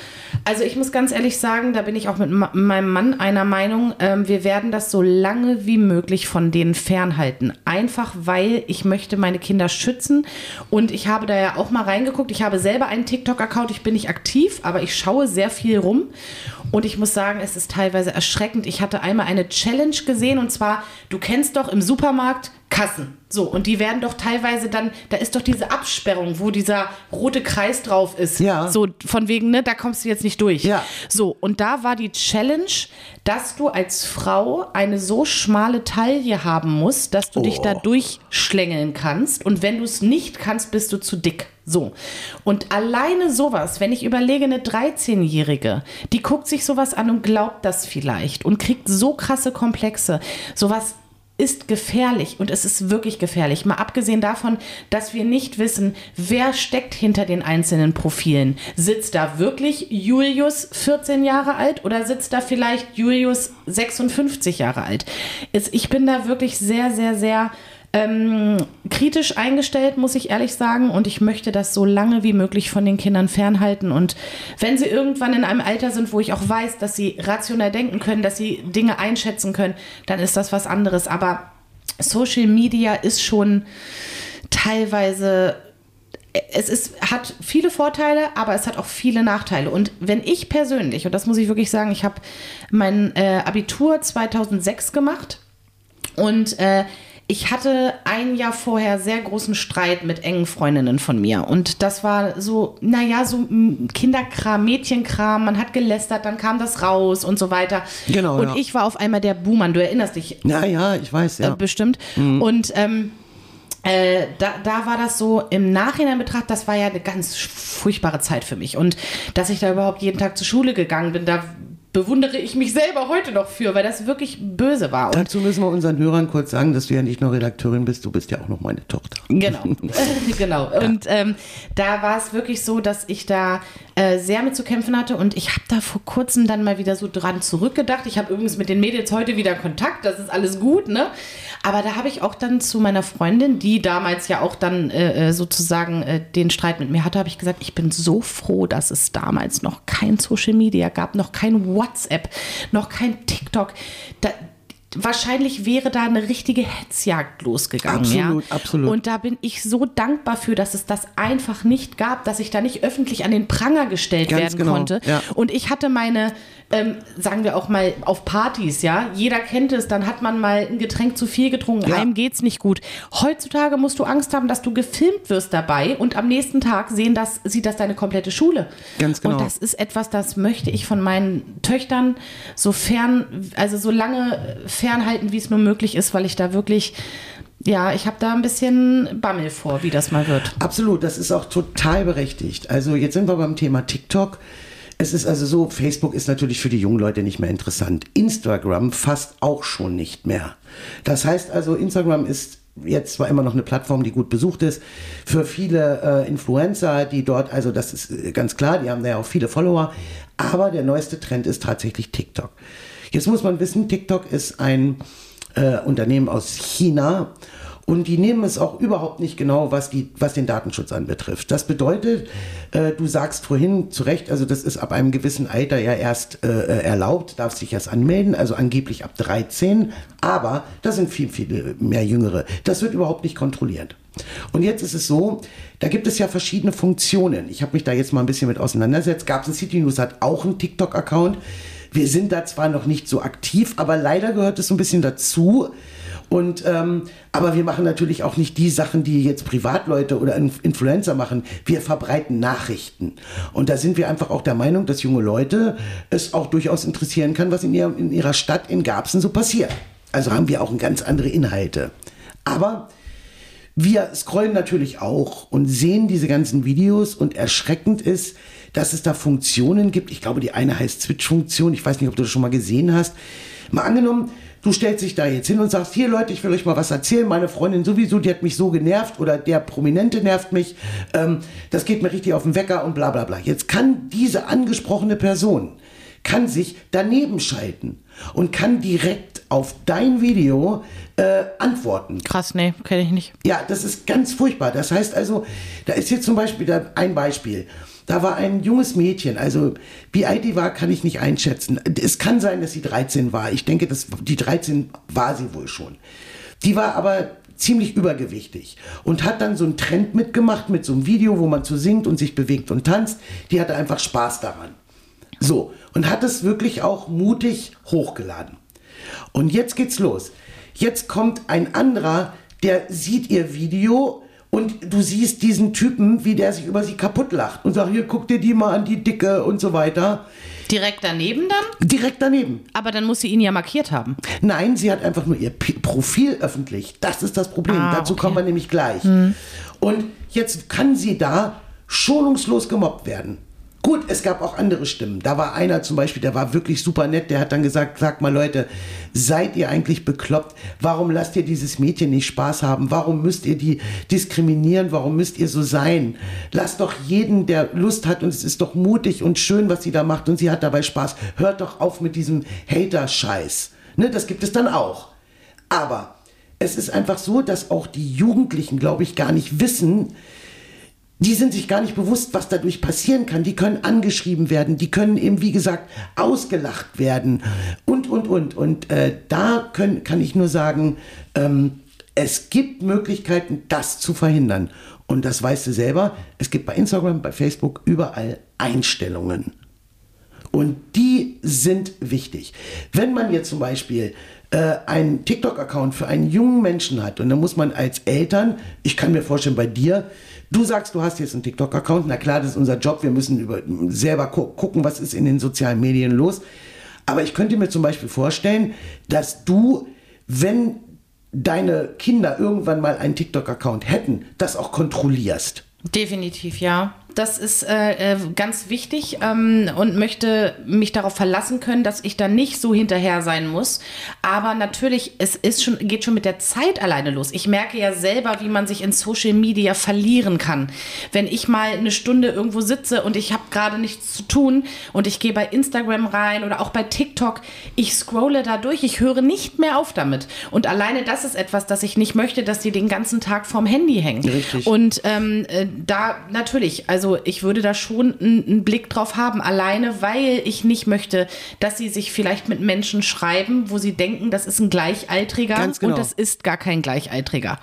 Also ich muss ganz ehrlich sagen, da bin ich auch mit ma meinem Mann einer Meinung, ähm, wir werden das so lange wie möglich von denen fernhalten. Einfach weil ich möchte meine Kinder schützen und ich habe da ja auch mal reingeguckt. Ich habe selber einen TikTok-Account, ich bin nicht aktiv, aber ich schaue sehr viel rum. Und ich muss sagen, es ist teilweise erschreckend. Ich hatte einmal eine Challenge gesehen und zwar, du kennst doch im Supermarkt Kassen. So, und die werden doch teilweise dann, da ist doch diese Absperrung, wo dieser rote Kreis drauf ist. Ja. So von wegen, ne, da kommst du jetzt nicht durch. Ja. So, und da war die Challenge, dass du als Frau eine so schmale Taille haben musst, dass du dich da durchschlängeln kannst. Und wenn du es nicht kannst, bist du zu dick. So. Und alleine sowas, wenn ich überlege, eine 13-Jährige, die guckt sich sowas an und glaubt das vielleicht und kriegt so krasse Komplexe. Sowas ist gefährlich und es ist wirklich gefährlich. Mal abgesehen davon, dass wir nicht wissen, wer steckt hinter den einzelnen Profilen. Sitzt da wirklich Julius 14 Jahre alt oder sitzt da vielleicht Julius 56 Jahre alt? Ich bin da wirklich sehr, sehr, sehr ähm, kritisch eingestellt, muss ich ehrlich sagen. Und ich möchte das so lange wie möglich von den Kindern fernhalten. Und wenn sie irgendwann in einem Alter sind, wo ich auch weiß, dass sie rational denken können, dass sie Dinge einschätzen können, dann ist das was anderes. Aber Social Media ist schon teilweise es ist, hat viele Vorteile, aber es hat auch viele Nachteile. Und wenn ich persönlich, und das muss ich wirklich sagen, ich habe mein äh, Abitur 2006 gemacht und äh, ich hatte ein Jahr vorher sehr großen Streit mit engen Freundinnen von mir. Und das war so, naja, so Kinderkram, Mädchenkram, man hat gelästert, dann kam das raus und so weiter. Genau, Und ja. ich war auf einmal der Buhmann, du erinnerst dich Ja, ja, ich weiß, ja. äh, bestimmt. Und ähm, äh, da, da war das so im Nachhinein betrachtet, das war ja eine ganz furchtbare Zeit für mich. Und dass ich da überhaupt jeden Tag zur Schule gegangen bin, da bewundere ich mich selber heute noch für, weil das wirklich böse war. Und Dazu müssen wir unseren Hörern kurz sagen, dass du ja nicht nur Redakteurin bist, du bist ja auch noch meine Tochter. Genau, genau. Und ähm, da war es wirklich so, dass ich da äh, sehr mit zu kämpfen hatte und ich habe da vor kurzem dann mal wieder so dran zurückgedacht. Ich habe übrigens mit den Mädels heute wieder Kontakt, das ist alles gut, ne? Aber da habe ich auch dann zu meiner Freundin, die damals ja auch dann äh, äh, sozusagen äh, den Streit mit mir hatte, habe ich gesagt, ich bin so froh, dass es damals noch kein Social Media gab, noch kein WhatsApp, noch kein TikTok. Da, wahrscheinlich wäre da eine richtige Hetzjagd losgegangen. Absolut, ja? absolut. Und da bin ich so dankbar für, dass es das einfach nicht gab, dass ich da nicht öffentlich an den Pranger gestellt Ganz werden genau, konnte. ja. Und ich hatte meine, ähm, sagen wir auch mal auf Partys, ja, jeder kennt es, dann hat man mal ein Getränk zu viel getrunken, Ja. einem geht's nicht gut. Heutzutage musst du Angst haben, dass du gefilmt wirst dabei und am nächsten Tag sehen das, sieht das deine komplette Schule. Ganz genau. Und das ist etwas, das möchte ich von meinen Töchtern so fern, also so lange fernhalten, wie es nur möglich ist, weil ich da wirklich, ja, ich habe da ein bisschen Bammel vor, wie das mal wird. Absolut, das ist auch total berechtigt. Also jetzt sind wir beim Thema TikTok. Es ist also so, Facebook ist natürlich für die jungen Leute nicht mehr interessant. Instagram fast auch schon nicht mehr. Das heißt also, Instagram ist jetzt zwar immer noch eine Plattform, die gut besucht ist, für viele äh, Influencer, die dort, also das ist äh, ganz klar, die haben da ja auch viele Follower, aber der neueste Trend ist tatsächlich TikTok. Jetzt muss man wissen, TikTok ist ein äh, Unternehmen aus China Und die nehmen es auch überhaupt nicht genau, was, die, was den Datenschutz anbetrifft. Das bedeutet, äh, du sagst vorhin zu Recht, also das ist ab einem gewissen Alter ja erst äh, erlaubt, darfst dich erst anmelden, also angeblich ab 13. Aber da sind viel, viel mehr Jüngere. Das wird überhaupt nicht kontrolliert. Und jetzt ist es so, da gibt es ja verschiedene Funktionen. Ich habe mich da jetzt mal ein bisschen mit auseinandergesetzt. Gab's City News hat auch einen TikTok-Account. Wir sind da zwar noch nicht so aktiv, aber leider gehört es so ein bisschen dazu. Und ähm, aber wir machen natürlich auch nicht die Sachen, die jetzt Privatleute oder Influencer machen. Wir verbreiten Nachrichten. Und da sind wir einfach auch der Meinung, dass junge Leute es auch durchaus interessieren kann, was in, ihr, in ihrer Stadt in Garbsen so passiert. Also haben wir auch ganz andere Inhalte. Aber wir scrollen natürlich auch und sehen diese ganzen Videos und erschreckend ist, dass es da Funktionen gibt. Ich glaube, die eine heißt Switch-Funktion. Ich weiß nicht, ob du das schon mal gesehen hast. Mal angenommen, du stellst dich da jetzt hin und sagst, hier Leute, ich will euch mal was erzählen. Meine Freundin sowieso, die hat mich so genervt oder der Prominente nervt mich. Ähm, das geht mir richtig auf den Wecker und bla bla bla. Jetzt kann diese angesprochene Person, kann sich daneben schalten und kann direkt auf dein Video äh, antworten. Krass, nee, kenne ich nicht. Ja, das ist ganz furchtbar. Das heißt also, da ist jetzt zum Beispiel da ein Beispiel. Da war ein junges Mädchen, also wie alt die war, kann ich nicht einschätzen. Es kann sein, dass sie 13 war. Ich denke, dass die 13 war sie wohl schon. Die war aber ziemlich übergewichtig und hat dann so einen Trend mitgemacht mit so einem Video, wo man so singt und sich bewegt und tanzt. Die hatte einfach Spaß daran. So, und hat es wirklich auch mutig hochgeladen. Und jetzt geht's los. Jetzt kommt ein anderer, der sieht ihr Video und du siehst diesen Typen, wie der sich über sie kaputt lacht und sagt, hier guck dir die mal an, die Dicke und so weiter. Direkt daneben dann? Direkt daneben. Aber dann muss sie ihn ja markiert haben. Nein, sie hat einfach nur ihr P Profil öffentlich. Das ist das Problem. Ah, Dazu okay. kommen wir nämlich gleich. Hm. Und jetzt kann sie da schonungslos gemobbt werden. Gut, es gab auch andere Stimmen. Da war einer zum Beispiel, der war wirklich super nett, der hat dann gesagt, sag mal Leute, seid ihr eigentlich bekloppt? Warum lasst ihr dieses Mädchen nicht Spaß haben? Warum müsst ihr die diskriminieren? Warum müsst ihr so sein? Lasst doch jeden, der Lust hat und es ist doch mutig und schön, was sie da macht und sie hat dabei Spaß. Hört doch auf mit diesem Hater-Scheiß. Ne, das gibt es dann auch. Aber es ist einfach so, dass auch die Jugendlichen, glaube ich, gar nicht wissen, die sind sich gar nicht bewusst, was dadurch passieren kann. Die können angeschrieben werden, die können eben, wie gesagt, ausgelacht werden und, und, und. Und äh, da können, kann ich nur sagen, ähm, es gibt Möglichkeiten, das zu verhindern. Und das weißt du selber, es gibt bei Instagram, bei Facebook überall Einstellungen. Und die sind wichtig. Wenn man jetzt zum Beispiel äh, einen TikTok-Account für einen jungen Menschen hat und dann muss man als Eltern, ich kann mir vorstellen, bei dir, Du sagst, du hast jetzt einen TikTok-Account. Na klar, das ist unser Job. Wir müssen über, selber gu gucken, was ist in den sozialen Medien los. Aber ich könnte mir zum Beispiel vorstellen, dass du, wenn deine Kinder irgendwann mal einen TikTok-Account hätten, das auch kontrollierst. Definitiv, ja das ist äh, äh, ganz wichtig ähm, und möchte mich darauf verlassen können, dass ich da nicht so hinterher sein muss. Aber natürlich, es ist schon, geht schon mit der Zeit alleine los. Ich merke ja selber, wie man sich in Social Media verlieren kann. Wenn ich mal eine Stunde irgendwo sitze und ich habe gerade nichts zu tun und ich gehe bei Instagram rein oder auch bei TikTok, ich scrolle da durch, ich höre nicht mehr auf damit. Und alleine das ist etwas, das ich nicht möchte, dass die den ganzen Tag vorm Handy hängen. Richtig. Und ähm, äh, da natürlich, also also ich würde da schon einen, Blick drauf haben, alleine weil ich nicht möchte, dass sie sich vielleicht mit Menschen schreiben, wo sie denken, das ist ein Gleichaltriger genau. und das ist gar kein Gleichaltriger.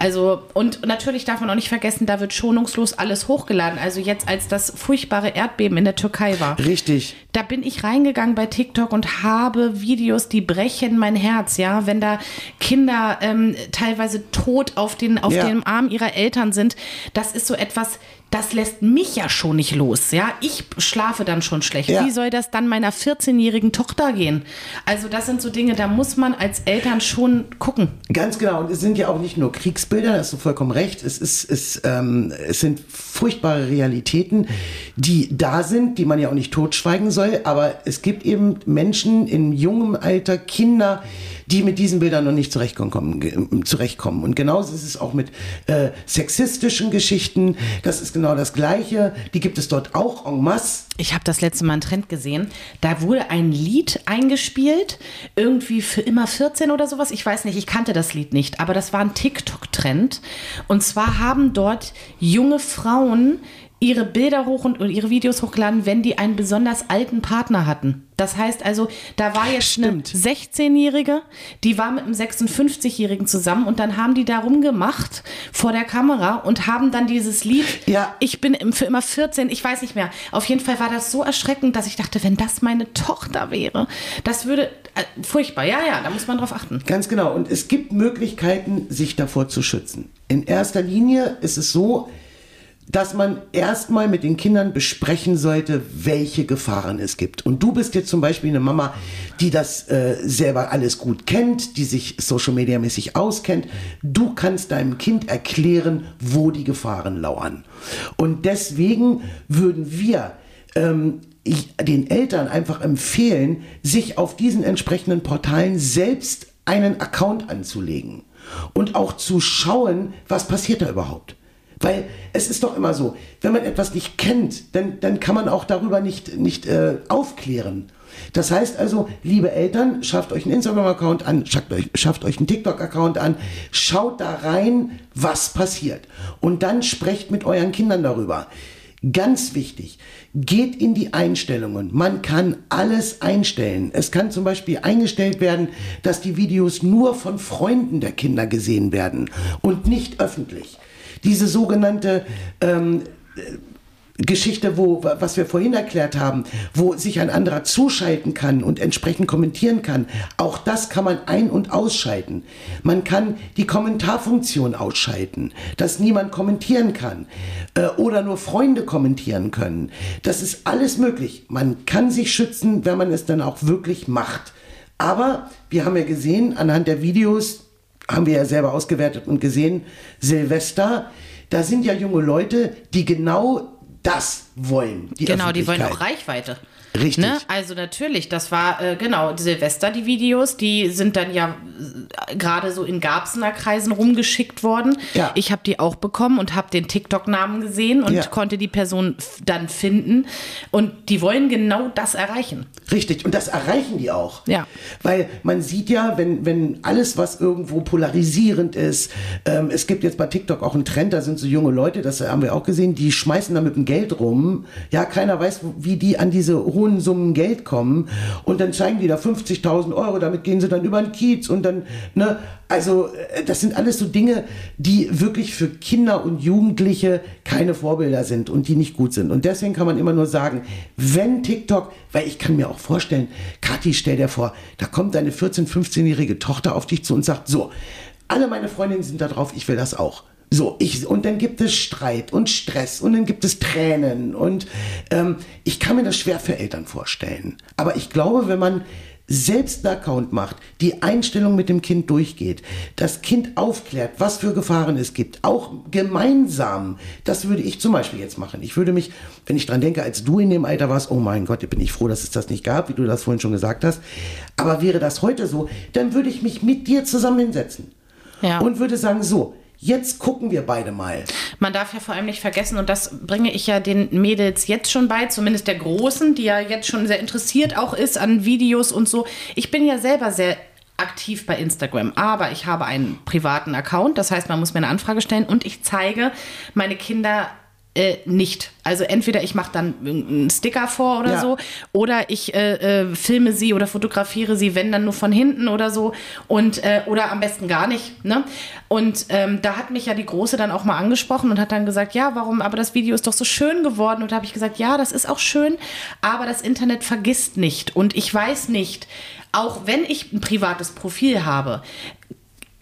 Also und natürlich darf man auch nicht vergessen, da wird schonungslos alles hochgeladen. Also jetzt als das furchtbare Erdbeben in der Türkei war. Richtig. Da bin ich reingegangen bei TikTok und habe Videos, die brechen mein Herz, ja, wenn da Kinder ähm, teilweise tot auf den auf ja. dem Arm ihrer Eltern sind. Das ist so etwas das lässt mich ja schon nicht los. Ja, ich schlafe dann schon schlecht. Ja. Wie soll das dann meiner 14-jährigen Tochter gehen? Also, das sind so Dinge, da muss man als Eltern schon gucken. Ganz genau. Und es sind ja auch nicht nur Kriegsbilder, da hast du vollkommen recht. Es, ist, es, ähm, es sind furchtbare Realitäten, die da sind, die man ja auch nicht totschweigen soll. Aber es gibt eben Menschen in jungem Alter, Kinder, die mit diesen Bildern noch nicht zurechtkommen. zurechtkommen. Und genauso ist es auch mit äh, sexistischen Geschichten. Das ist genau das Gleiche. Die gibt es dort auch en masse. Ich habe das letzte Mal einen Trend gesehen. Da wurde ein Lied eingespielt, irgendwie für immer 14 oder sowas. Ich weiß nicht, ich kannte das Lied nicht, aber das war ein TikTok-Trend. Trend. Und zwar haben dort junge Frauen ihre Bilder hoch und ihre Videos hochgeladen, wenn die einen besonders alten Partner hatten. Das heißt also, da war jetzt Stimmt. eine 16-Jährige, die war mit einem 56-Jährigen zusammen und dann haben die da rumgemacht vor der Kamera und haben dann dieses Lied, Ja. ich bin für immer 14, ich weiß nicht mehr. Auf jeden Fall war das so erschreckend, dass ich dachte, wenn das meine Tochter wäre, das würde, äh, furchtbar, ja, ja, da muss man drauf achten. Ganz genau. Und es gibt Möglichkeiten, sich davor zu schützen. In erster Linie ist es so, dass man erstmal mit den Kindern besprechen sollte, welche Gefahren es gibt. Und du bist jetzt zum Beispiel eine Mama, die das äh, selber alles gut kennt, die sich Social Media mäßig auskennt. Du kannst deinem Kind erklären, wo die Gefahren lauern. Und deswegen würden wir ähm, den Eltern einfach empfehlen, sich auf diesen entsprechenden Portalen selbst einen Account anzulegen und auch zu schauen, was passiert da überhaupt. Weil es ist doch immer so, wenn man etwas nicht kennt, dann, dann kann man auch darüber nicht, nicht äh, aufklären. Das heißt also, liebe Eltern, schafft euch einen Instagram-Account an, schafft euch, schafft euch einen TikTok-Account an, schaut da rein, was passiert. Und dann sprecht mit euren Kindern darüber. Ganz wichtig, geht in die Einstellungen. Man kann alles einstellen. Es kann zum Beispiel eingestellt werden, dass die Videos nur von Freunden der Kinder gesehen werden und nicht öffentlich. Diese sogenannte ähm, Geschichte, wo, was wir vorhin erklärt haben, wo sich ein anderer zuschalten kann und entsprechend kommentieren kann, auch das kann man ein- und ausschalten. Man kann die Kommentarfunktion ausschalten, dass niemand kommentieren kann äh, oder nur Freunde kommentieren können. Das ist alles möglich. Man kann sich schützen, wenn man es dann auch wirklich macht. Aber wir haben ja gesehen, anhand der Videos, haben wir ja selber ausgewertet und gesehen, Silvester, da sind ja junge Leute, die genau das wollen. Die Genau, die wollen auch Reichweite. Richtig. Ne? Also natürlich, das war äh, genau Silvester, die Videos, die sind dann ja äh, gerade so in Garbsener Kreisen rumgeschickt worden. Ja. Ich habe die auch bekommen und habe den TikTok-Namen gesehen und Ja. konnte die Person dann finden. Und die wollen genau das erreichen. Richtig, und das erreichen die auch. Ja. Weil man sieht ja, wenn, wenn alles, was irgendwo polarisierend ist, ähm, es gibt jetzt bei TikTok auch einen Trend, da sind so junge Leute, das haben wir auch gesehen, die schmeißen da mit dem Geld rum. Ja, keiner weiß, wie die an diese hohen Summen Geld kommen. Und dann zeigen die da 50.000 Euro, damit gehen sie dann über den Kiez und dann, ne, also äh, das sind alles so Dinge, die wirklich für Kinder und Jugendliche keine Vorbilder sind und die nicht gut sind. Und deswegen kann man immer nur sagen, wenn TikTok, weil ich kann mir auch vorstellen, Kathi, stell dir vor, da kommt deine 14-, 15-jährige Tochter auf dich zu und sagt, so, alle meine Freundinnen sind da drauf, ich will das auch. So, ich, und dann gibt es Streit und Stress und dann gibt es Tränen und ähm, ich kann mir das schwer für Eltern vorstellen. Aber ich glaube, wenn man selbst einen Account macht, die Einstellung mit dem Kind durchgeht, das Kind aufklärt, was für Gefahren es gibt, auch gemeinsam, das würde ich zum Beispiel jetzt machen. Ich würde mich, wenn ich dran denke, als du in dem Alter warst, oh mein Gott, bin ich froh, dass es das nicht gab, wie du das vorhin schon gesagt hast. Aber wäre das heute so, dann würde ich mich mit dir zusammen hinsetzen Ja. und würde sagen, so, jetzt gucken wir beide mal. Man darf ja vor allem nicht vergessen, und das bringe ich ja den Mädels jetzt schon bei, zumindest der Großen, die ja jetzt schon sehr interessiert auch ist an Videos und so. Ich bin ja selber sehr aktiv bei Instagram, aber ich habe einen privaten Account, das heißt, man muss mir eine Anfrage stellen und ich zeige meine Kinder äh, nicht. Also entweder ich mache dann einen Sticker vor oder Ja. so, oder ich äh, äh, filme sie oder fotografiere sie, wenn dann nur von hinten oder so und äh, oder am besten gar nicht. Ne? Und ähm, da hat mich ja die Große dann auch mal angesprochen und hat dann gesagt, ja, warum? Aber das Video ist doch so schön geworden. Und da habe ich gesagt, ja, das ist auch schön, aber das Internet vergisst nicht und ich weiß nicht, auch wenn ich ein privates Profil habe,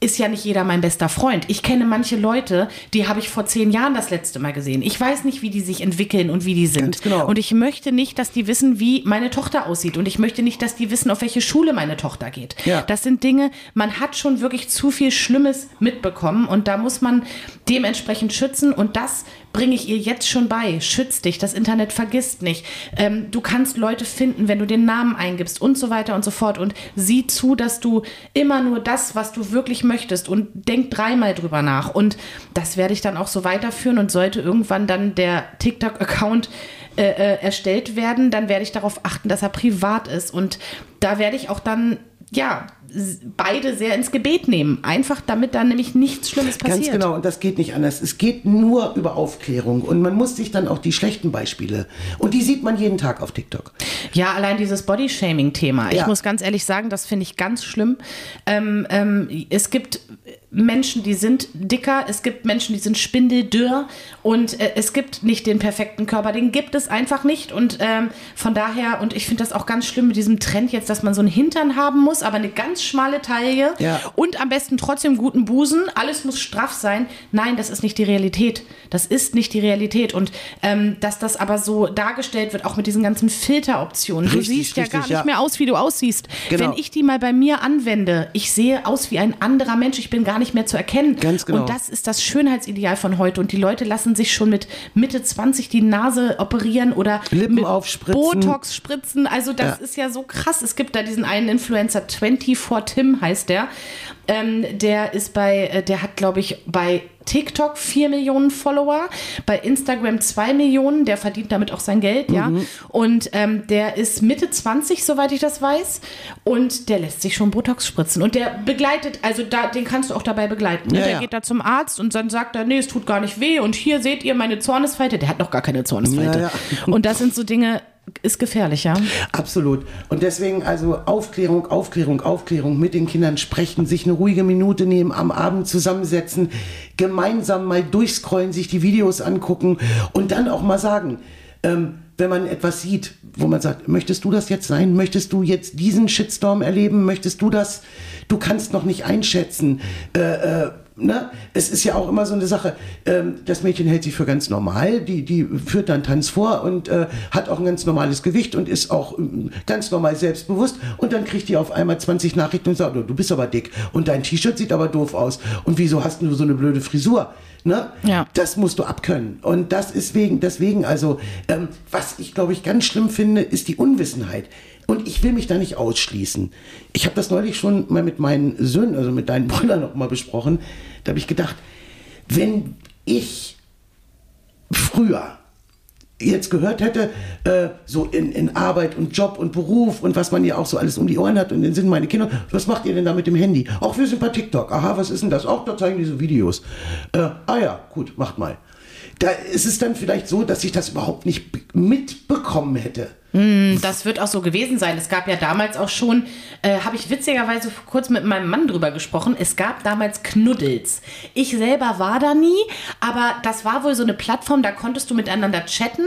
ist ja nicht jeder mein bester Freund. Ich kenne manche Leute, die habe ich vor zehn Jahren das letzte Mal gesehen. Ich weiß nicht, wie die sich entwickeln und wie die sind. Ganz genau. Und ich möchte nicht, dass die wissen, wie meine Tochter aussieht. Und ich möchte nicht, dass die wissen, auf welche Schule meine Tochter geht. Ja. Das sind Dinge, man hat schon wirklich zu viel Schlimmes mitbekommen. Und da muss man dementsprechend schützen. Und das bringe ich ihr jetzt schon bei. Schütz dich, das Internet vergisst nicht. Ähm, du kannst Leute finden, wenn du den Namen eingibst und so weiter und so fort. Und sieh zu, dass du immer nur das, was du wirklich möchtest und denk dreimal drüber nach. Und das werde ich dann auch so weiterführen und sollte irgendwann dann der TikTok-Account äh, äh, erstellt werden, dann werde ich darauf achten, dass er privat ist. Und da werde ich auch dann, ja, beide sehr ins Gebet nehmen. Einfach damit dann nämlich nichts Schlimmes passiert. Ganz genau, und das geht nicht anders. Es geht nur über Aufklärung und man muss sich dann auch die schlechten Beispiele, und die sieht man jeden Tag auf TikTok. Ja, allein dieses Bodyshaming-Thema. Ich Ja. muss ganz ehrlich sagen, das finde ich ganz schlimm. Ähm, ähm, es gibt Menschen, die sind dicker, es gibt Menschen, die sind spindeldürr und äh, es gibt nicht den perfekten Körper, den gibt es einfach nicht und ähm, von daher, und ich finde das auch ganz schlimm mit diesem Trend jetzt, dass man so einen Hintern haben muss, aber eine ganz schmale Taille Ja. und am besten trotzdem guten Busen, alles muss straff sein. Nein, das ist nicht die Realität. Das ist nicht die Realität und ähm, dass das aber so dargestellt wird, auch mit diesen ganzen Filteroptionen. Du siehst ja gar nicht ja. mehr aus, wie du aussiehst. Genau. Wenn ich die mal bei mir anwende, ich sehe aus wie ein anderer Mensch, ich bin gar nicht mehr zu erkennen. Ganz genau. Und das ist das Schönheitsideal von heute. Und die Leute lassen sich schon mit Mitte 20 die Nase operieren oder Lippen aufspritzen. Botox spritzen. Also das Ja. ist ja so krass. Es gibt da diesen einen Influencer, 24 Tim heißt der. Ähm, der ist bei, äh, der hat, glaube ich, bei TikTok 4 Millionen Follower, bei Instagram 2 Millionen, der verdient damit auch sein Geld, ja. Mhm. Und ähm, der ist Mitte 20, soweit ich das weiß. Und der lässt sich schon Botox spritzen. Und der begleitet, also da, den kannst du auch dabei begleiten. Ne? Ja, der ja. geht da zum Arzt und dann sagt er, nee, es tut gar nicht weh. Und hier seht ihr meine Zornesfalte. Der hat noch gar keine Zornesfalte. Ja. Und das sind so Dinge, ist gefährlich, ja. Absolut. Und deswegen also Aufklärung, Aufklärung, Aufklärung mit den Kindern sprechen, sich eine ruhige Minute nehmen, am Abend zusammensetzen, gemeinsam mal durchscrollen, sich die Videos angucken und dann auch mal sagen, ähm, wenn man etwas sieht, wo man sagt, möchtest du das jetzt sein? Möchtest du jetzt diesen Shitstorm erleben? Möchtest du das? Du kannst noch nicht einschätzen. Äh, äh, ne? Es ist ja auch immer so eine Sache, ähm, das Mädchen hält sich für ganz normal, die, die führt dann Tanz vor und äh, hat auch ein ganz normales Gewicht und ist auch ähm, ganz normal selbstbewusst und dann kriegt die auf einmal 20 Nachrichten und sagt, "Oh, du bist aber dick und dein T-Shirt sieht aber doof aus und wieso hast du so eine blöde Frisur? Ne? Ja. Das musst du abkönnen. Und das ist wegen, deswegen, also, ähm, was ich glaube ich ganz schlimm finde, ist die Unwissenheit. Und ich will mich da nicht ausschließen. Ich habe das neulich schon mal mit meinen Söhnen, also mit deinen Brüdern noch mal besprochen. Da habe ich gedacht, wenn ich früher jetzt gehört hätte, äh, so in, in Arbeit und Job und Beruf und was man ja auch so alles um die Ohren hat und dann sind meine Kinder, was macht ihr denn da mit dem Handy? Auch wir sind bei TikTok. Aha, was ist denn das? Auch da zeigen diese Videos. Äh, ah ja, gut, macht mal. Da ist es dann vielleicht so, dass ich das überhaupt nicht be- mitbekommen hätte. Das wird auch so gewesen sein. Es gab ja damals auch schon, äh, habe ich witzigerweise kurz mit meinem Mann drüber gesprochen, es gab damals Knuddels. Ich selber war da nie, aber das war wohl so eine Plattform, da konntest du miteinander chatten.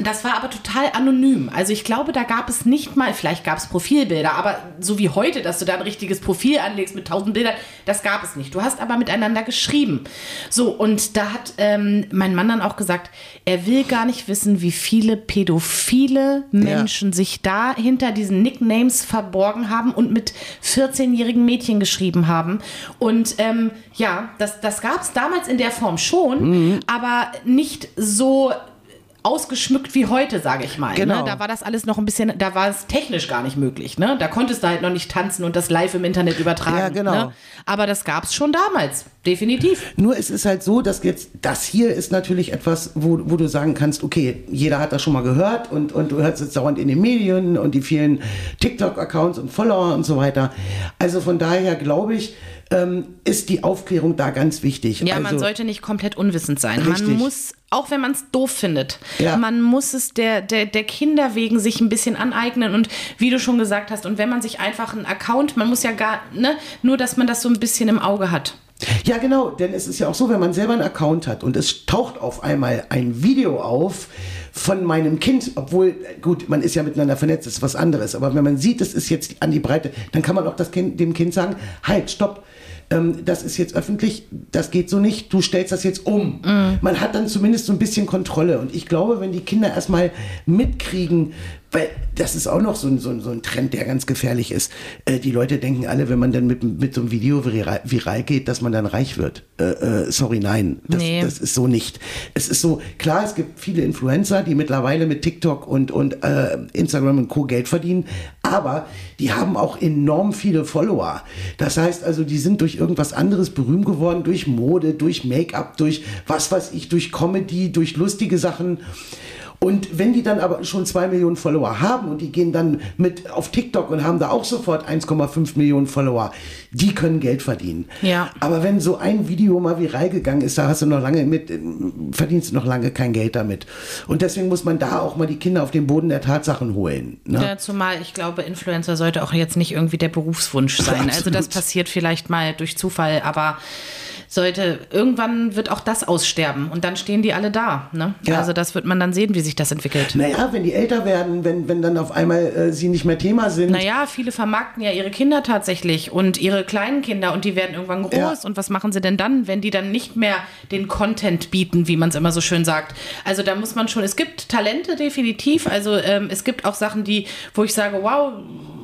Das war aber total anonym. Also ich glaube, da gab es nicht mal, vielleicht gab es Profilbilder, aber so wie heute, dass du da ein richtiges Profil anlegst mit tausend Bildern, das gab es nicht. Du hast aber miteinander geschrieben. So, und da hat ähm, mein Mann dann auch gesagt, er will gar nicht wissen, wie viele pädophile Menschen sich da hinter diesen Nicknames verborgen haben und mit 14-jährigen Mädchen geschrieben haben. Und ähm, ja, das, das gab es damals in der Form schon, aber nicht so ausgeschmückt wie heute, sage ich mal. Genau. Ne? Da war das alles noch ein bisschen, da war es technisch gar nicht möglich. Ne? Da konntest du halt noch nicht tanzen und das live im Internet übertragen. Ja, genau. Ne? Aber das gab es schon damals, definitiv. Nur es ist halt so, dass jetzt, das hier ist natürlich etwas, wo, wo du sagen kannst, okay, jeder hat das schon mal gehört und, und du hörst es dauernd in den Medien und die vielen TikTok-Accounts und Follower und so weiter. Also von daher glaube ich, ähm, ist die Aufklärung da ganz wichtig. Ja, also, man sollte nicht komplett unwissend sein. Richtig. Man muss, auch wenn man es doof findet, Ja. man muss es der, der, der Kinder wegen sich ein bisschen aneignen. Und wie du schon gesagt hast, und wenn man sich einfach einen Account, man muss ja gar, ne, nur dass man das so ein bisschen im Auge hat. Ja, genau, denn es ist ja auch so, wenn man selber einen Account hat und es taucht auf einmal ein Video auf von meinem Kind, obwohl, gut, man ist ja miteinander vernetzt, ist was anderes, aber wenn man sieht, das ist jetzt an die Breite, dann kann man auch das kind, dem Kind sagen, halt, stopp, ähm, das ist jetzt öffentlich, das geht so nicht, du stellst das jetzt um. Man hat dann zumindest so ein bisschen Kontrolle. Und ich glaube, wenn die Kinder erstmal mitkriegen, weil das ist auch noch so ein, so ein, so ein Trend, der ganz gefährlich ist. Äh, die Leute denken alle, wenn man dann mit, mit so einem Video viral, viral geht, dass man dann reich wird. Äh, äh, sorry, nein. Das, Nee. das ist so nicht. Es ist so, klar, es gibt viele Influencer, die mittlerweile mit TikTok und, und äh, Instagram und Co. Geld verdienen, aber die haben auch enorm viele Follower. Das heißt also, die sind durch irgendwas anderes berühmt geworden, durch Mode, durch Make-up, durch was weiß ich, durch Comedy, durch lustige Sachen. Und wenn die dann aber schon zwei Millionen Follower haben und die gehen dann mit auf TikTok und haben da auch sofort 1,5 Millionen Follower, die können Geld verdienen. Ja. Aber wenn so ein Video mal viral gegangen ist, da hast du noch lange mit, verdienst du noch lange kein Geld damit. Und deswegen muss man da auch mal die Kinder auf den Boden der Tatsachen holen. Ne? Ja, zumal ich glaube, Influencer sollte auch jetzt nicht irgendwie der Berufswunsch sein. Also das passiert vielleicht mal durch Zufall, aber sollte, irgendwann wird auch das aussterben und dann stehen die alle da. Ne? Ja. Also das wird man dann sehen, wie sich das entwickelt. Naja, wenn die älter werden, wenn, wenn dann auf einmal äh, sie nicht mehr Thema sind. Naja, viele vermarkten ja ihre Kinder tatsächlich und ihre kleinen Kinder und die werden irgendwann groß. Ja. Und was machen sie denn dann, wenn die dann nicht mehr den Content bieten, wie man es immer so schön sagt? Also da muss man schon, es gibt Talente definitiv, also ähm, es gibt auch Sachen, die, wo ich sage, wow,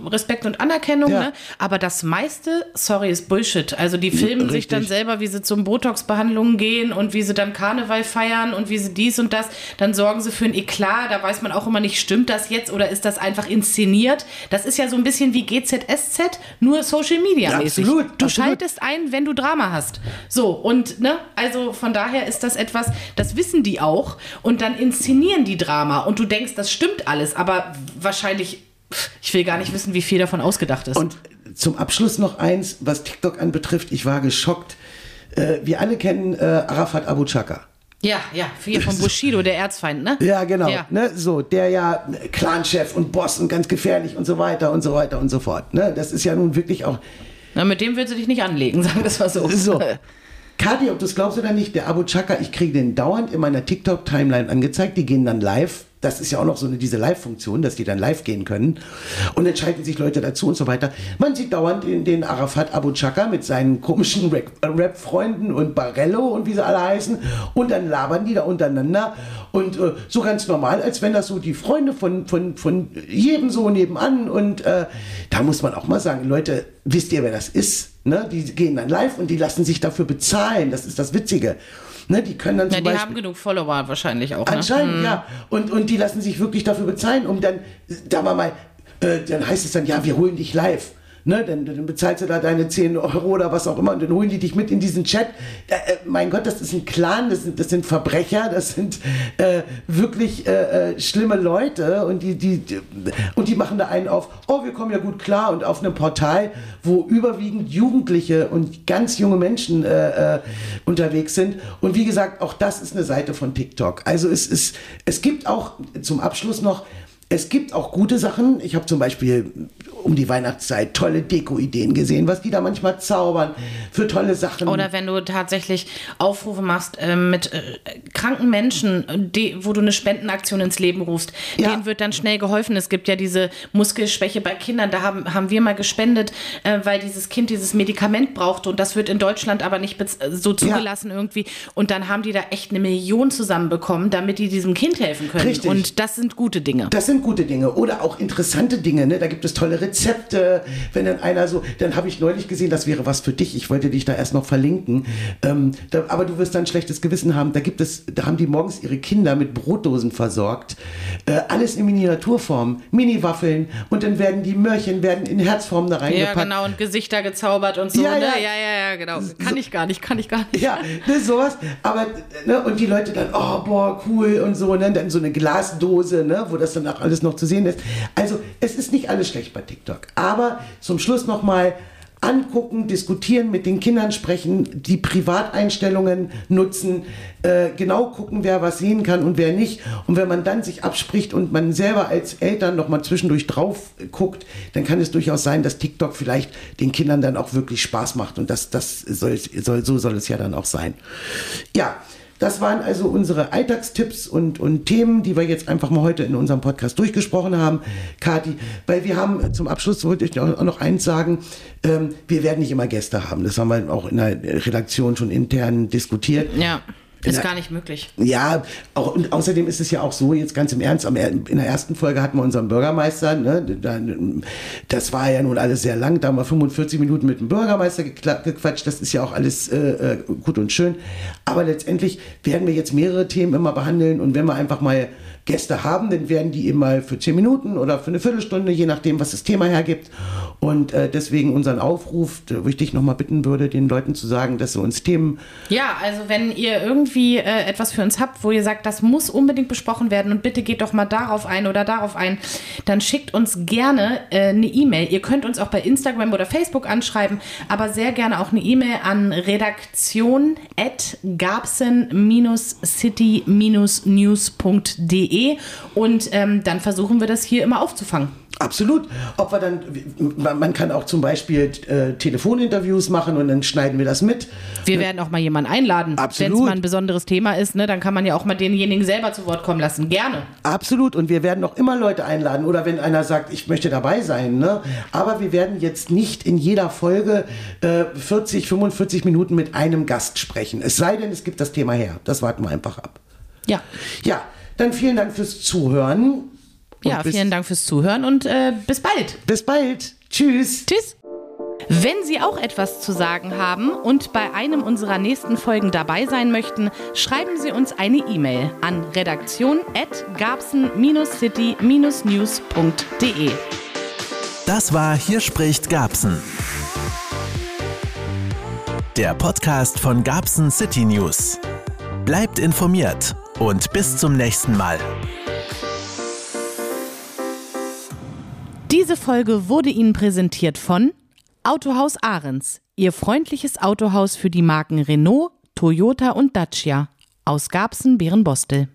Respekt und Anerkennung, Ja. ne? aber das meiste, sorry, ist Bullshit. Also die filmen sich dann Richtig. selber, wie sie zum Botox-Behandlungen gehen und wie sie dann Karneval feiern und wie sie dies und das, dann sorgen sie für ein Eklat, da weiß man auch immer nicht, stimmt das jetzt oder ist das einfach inszeniert? Das ist ja so ein bisschen wie GZSZ, nur Social Media Ja, mäßig. absolut, du absolut. schaltest ein, wenn du Drama hast. So, und ne, also von daher ist das etwas, das wissen die auch und dann inszenieren die Drama und du denkst, das stimmt alles, aber wahrscheinlich, ich will gar nicht wissen, wie viel davon ausgedacht ist. Und zum Abschluss noch eins, was TikTok anbetrifft. Ich war geschockt. Äh, wir alle kennen äh, Arafat Abu Chaka. Ja, ja, hier von Bushido, der Erzfeind, ne? Ja, genau. Ja. Ne, so, der ja Clanchef und Boss und ganz gefährlich und so weiter und so weiter und so fort. Ne, das ist ja nun wirklich auch. Na, mit dem willst du dich nicht anlegen, sagen wir es mal so. So. Kati, ob du es glaubst oder nicht, der Abu Chaka, ich kriege den dauernd in meiner TikTok-Timeline angezeigt. Die gehen dann live. Das ist ja auch noch so eine, diese Live-Funktion, dass die dann live gehen können. Und dann schalten sich Leute dazu und so weiter. Man sieht dauernd den, den Arafat Abu Chaka mit seinen komischen Rap- Rap-Freunden und Barello und wie sie alle heißen. Und dann labern die da untereinander. Und äh, so ganz normal, als wenn das so die Freunde von, von, von jedem so nebenan. Und äh, da muss man auch mal sagen, Leute, wisst ihr, wer das ist? Ne? Die gehen dann live und die lassen sich dafür bezahlen. Das ist das Witzige. Ne? Die können dann Ja, zum die Beispiel... haben genug Follower wahrscheinlich auch. Ne? Anscheinend, ja. Und, und die lassen sich wirklich dafür bezahlen, um dann, da mal mal, äh, dann heißt es dann, ja, wir holen dich live. Ne, dann, dann bezahlst du da deine 10 Euro oder was auch immer und dann holen die dich mit in diesen Chat. Äh, äh, mein Gott, das ist ein Clan, das sind, das sind Verbrecher, das sind äh, wirklich äh, äh, schlimme Leute und die, die, die, und die machen da einen auf, oh, wir kommen ja gut klar und auf einem Portal, wo überwiegend Jugendliche und ganz junge Menschen äh, äh, unterwegs sind. Und wie gesagt, auch das ist eine Seite von TikTok. Also es, ist, es gibt auch zum Abschluss noch es gibt auch gute Sachen. Ich habe zum Beispiel um die Weihnachtszeit tolle Deko-Ideen gesehen, was die da manchmal zaubern für tolle Sachen. Oder wenn du tatsächlich Aufrufe machst äh, mit äh, kranken Menschen, die, wo du eine Spendenaktion ins Leben rufst, Ja. denen wird dann schnell geholfen. Es gibt ja diese Muskelschwäche bei Kindern, da haben, haben wir mal gespendet, äh, weil dieses Kind dieses Medikament brauchte und das wird in Deutschland aber nicht äh, so zugelassen irgendwie. Und dann haben die da echt eine Million zusammenbekommen, damit die diesem Kind helfen können. Richtig. Und das sind gute Dinge. Das sind gute Dinge oder auch interessante Dinge. Ne? Da gibt es tolle Rezepte. Wenn dann einer so, dann habe ich neulich gesehen, das wäre was für dich. Ich wollte dich da erst noch verlinken. Ähm, da, aber du wirst dann ein schlechtes Gewissen haben. Da gibt es, da haben die morgens ihre Kinder mit Brotdosen versorgt. Äh, alles in Miniaturform, Mini-Waffeln und dann werden die Möhrchen werden in Herzform da Ja, reingepackt. genau, und Gesichter gezaubert und so. Ja, ne? ja. ja, ja, ja, genau. Kann ich gar nicht, kann ich gar nicht. Ja, ne, sowas. Aber, ne, und die Leute dann, oh, boah, cool und so, ne, dann so eine Glasdose, ne, wo das dann auch alles noch zu sehen ist. Also, es ist nicht alles schlecht bei TikTok. Aber zum Schluss nochmal angucken, diskutieren, mit den Kindern sprechen, die Privateinstellungen nutzen, äh, genau gucken, wer was sehen kann und wer nicht. Und wenn man dann sich abspricht und man selber als Eltern noch mal zwischendurch drauf guckt, dann kann es durchaus sein, dass TikTok vielleicht den Kindern dann auch wirklich Spaß macht. Und das, das soll, soll, so soll es ja dann auch sein. Ja, das waren also unsere Alltagstipps und, und Themen, die wir jetzt einfach mal heute in unserem Podcast durchgesprochen haben. Kati, weil wir haben zum Abschluss, wollte ich auch noch eins sagen, ähm, wir werden nicht immer Gäste haben. Das haben wir auch in der Redaktion schon intern diskutiert. Ja, ist gar nicht möglich. Ja, auch, und außerdem ist es ja auch so, jetzt ganz im Ernst, am, er- in der ersten Folge hatten wir unseren Bürgermeister, ne, da, das war ja nun alles sehr lang, da haben wir 45 Minuten mit dem Bürgermeister gequatscht, das ist ja auch alles äh, äh, gut und schön, aber letztendlich werden wir jetzt mehrere Themen immer behandeln und wenn wir einfach mal Gäste haben, dann werden die mal für 10 Minuten oder für eine Viertelstunde, je nachdem, was das Thema hergibt Und äh, deswegen unseren Aufruf, wo ich dich nochmal bitten würde, den Leuten zu sagen, dass sie uns Themen. Ja, also wenn ihr irgendwie äh, etwas für uns habt, wo ihr sagt, das muss unbedingt besprochen werden und bitte geht doch mal darauf ein oder darauf ein, dann schickt uns gerne äh, eine E-Mail. Ihr könnt uns auch bei Instagram oder Facebook anschreiben, aber sehr gerne auch eine E-Mail an redaktion at gabsen-city-news.de und ähm, dann versuchen wir das hier immer aufzufangen. Absolut. Ob wir dann, man kann auch zum Beispiel äh, Telefoninterviews machen und dann schneiden wir das mit. Wir werden auch mal jemanden einladen. Wenn es mal ein besonderes Thema ist, ne, dann kann man ja auch mal denjenigen selber zu Wort kommen lassen. Gerne. Absolut. Und wir werden auch immer Leute einladen. Oder wenn einer sagt, ich möchte dabei sein. Ne? Aber wir werden jetzt nicht in jeder Folge äh, 40, 45 Minuten mit einem Gast sprechen. Es sei denn, es gibt das Thema her. Das warten wir einfach ab. Ja. Ja, dann vielen Dank fürs Zuhören. Ja, vielen Dank fürs Zuhören und äh, bis bald. Bis bald. Tschüss. Tschüss. Wenn Sie auch etwas zu sagen haben und bei einem unserer nächsten Folgen dabei sein möchten, schreiben Sie uns eine E-Mail an redaktion@garbsen-city-news.de. Das war Hier spricht Garbsen. Der Podcast von Garbsen City News. Bleibt informiert und bis zum nächsten Mal. Diese Folge wurde Ihnen präsentiert von Autohaus Ahrens, Ihr freundliches Autohaus für die Marken Renault, Toyota und Dacia aus Garbsen-Bärenbostel.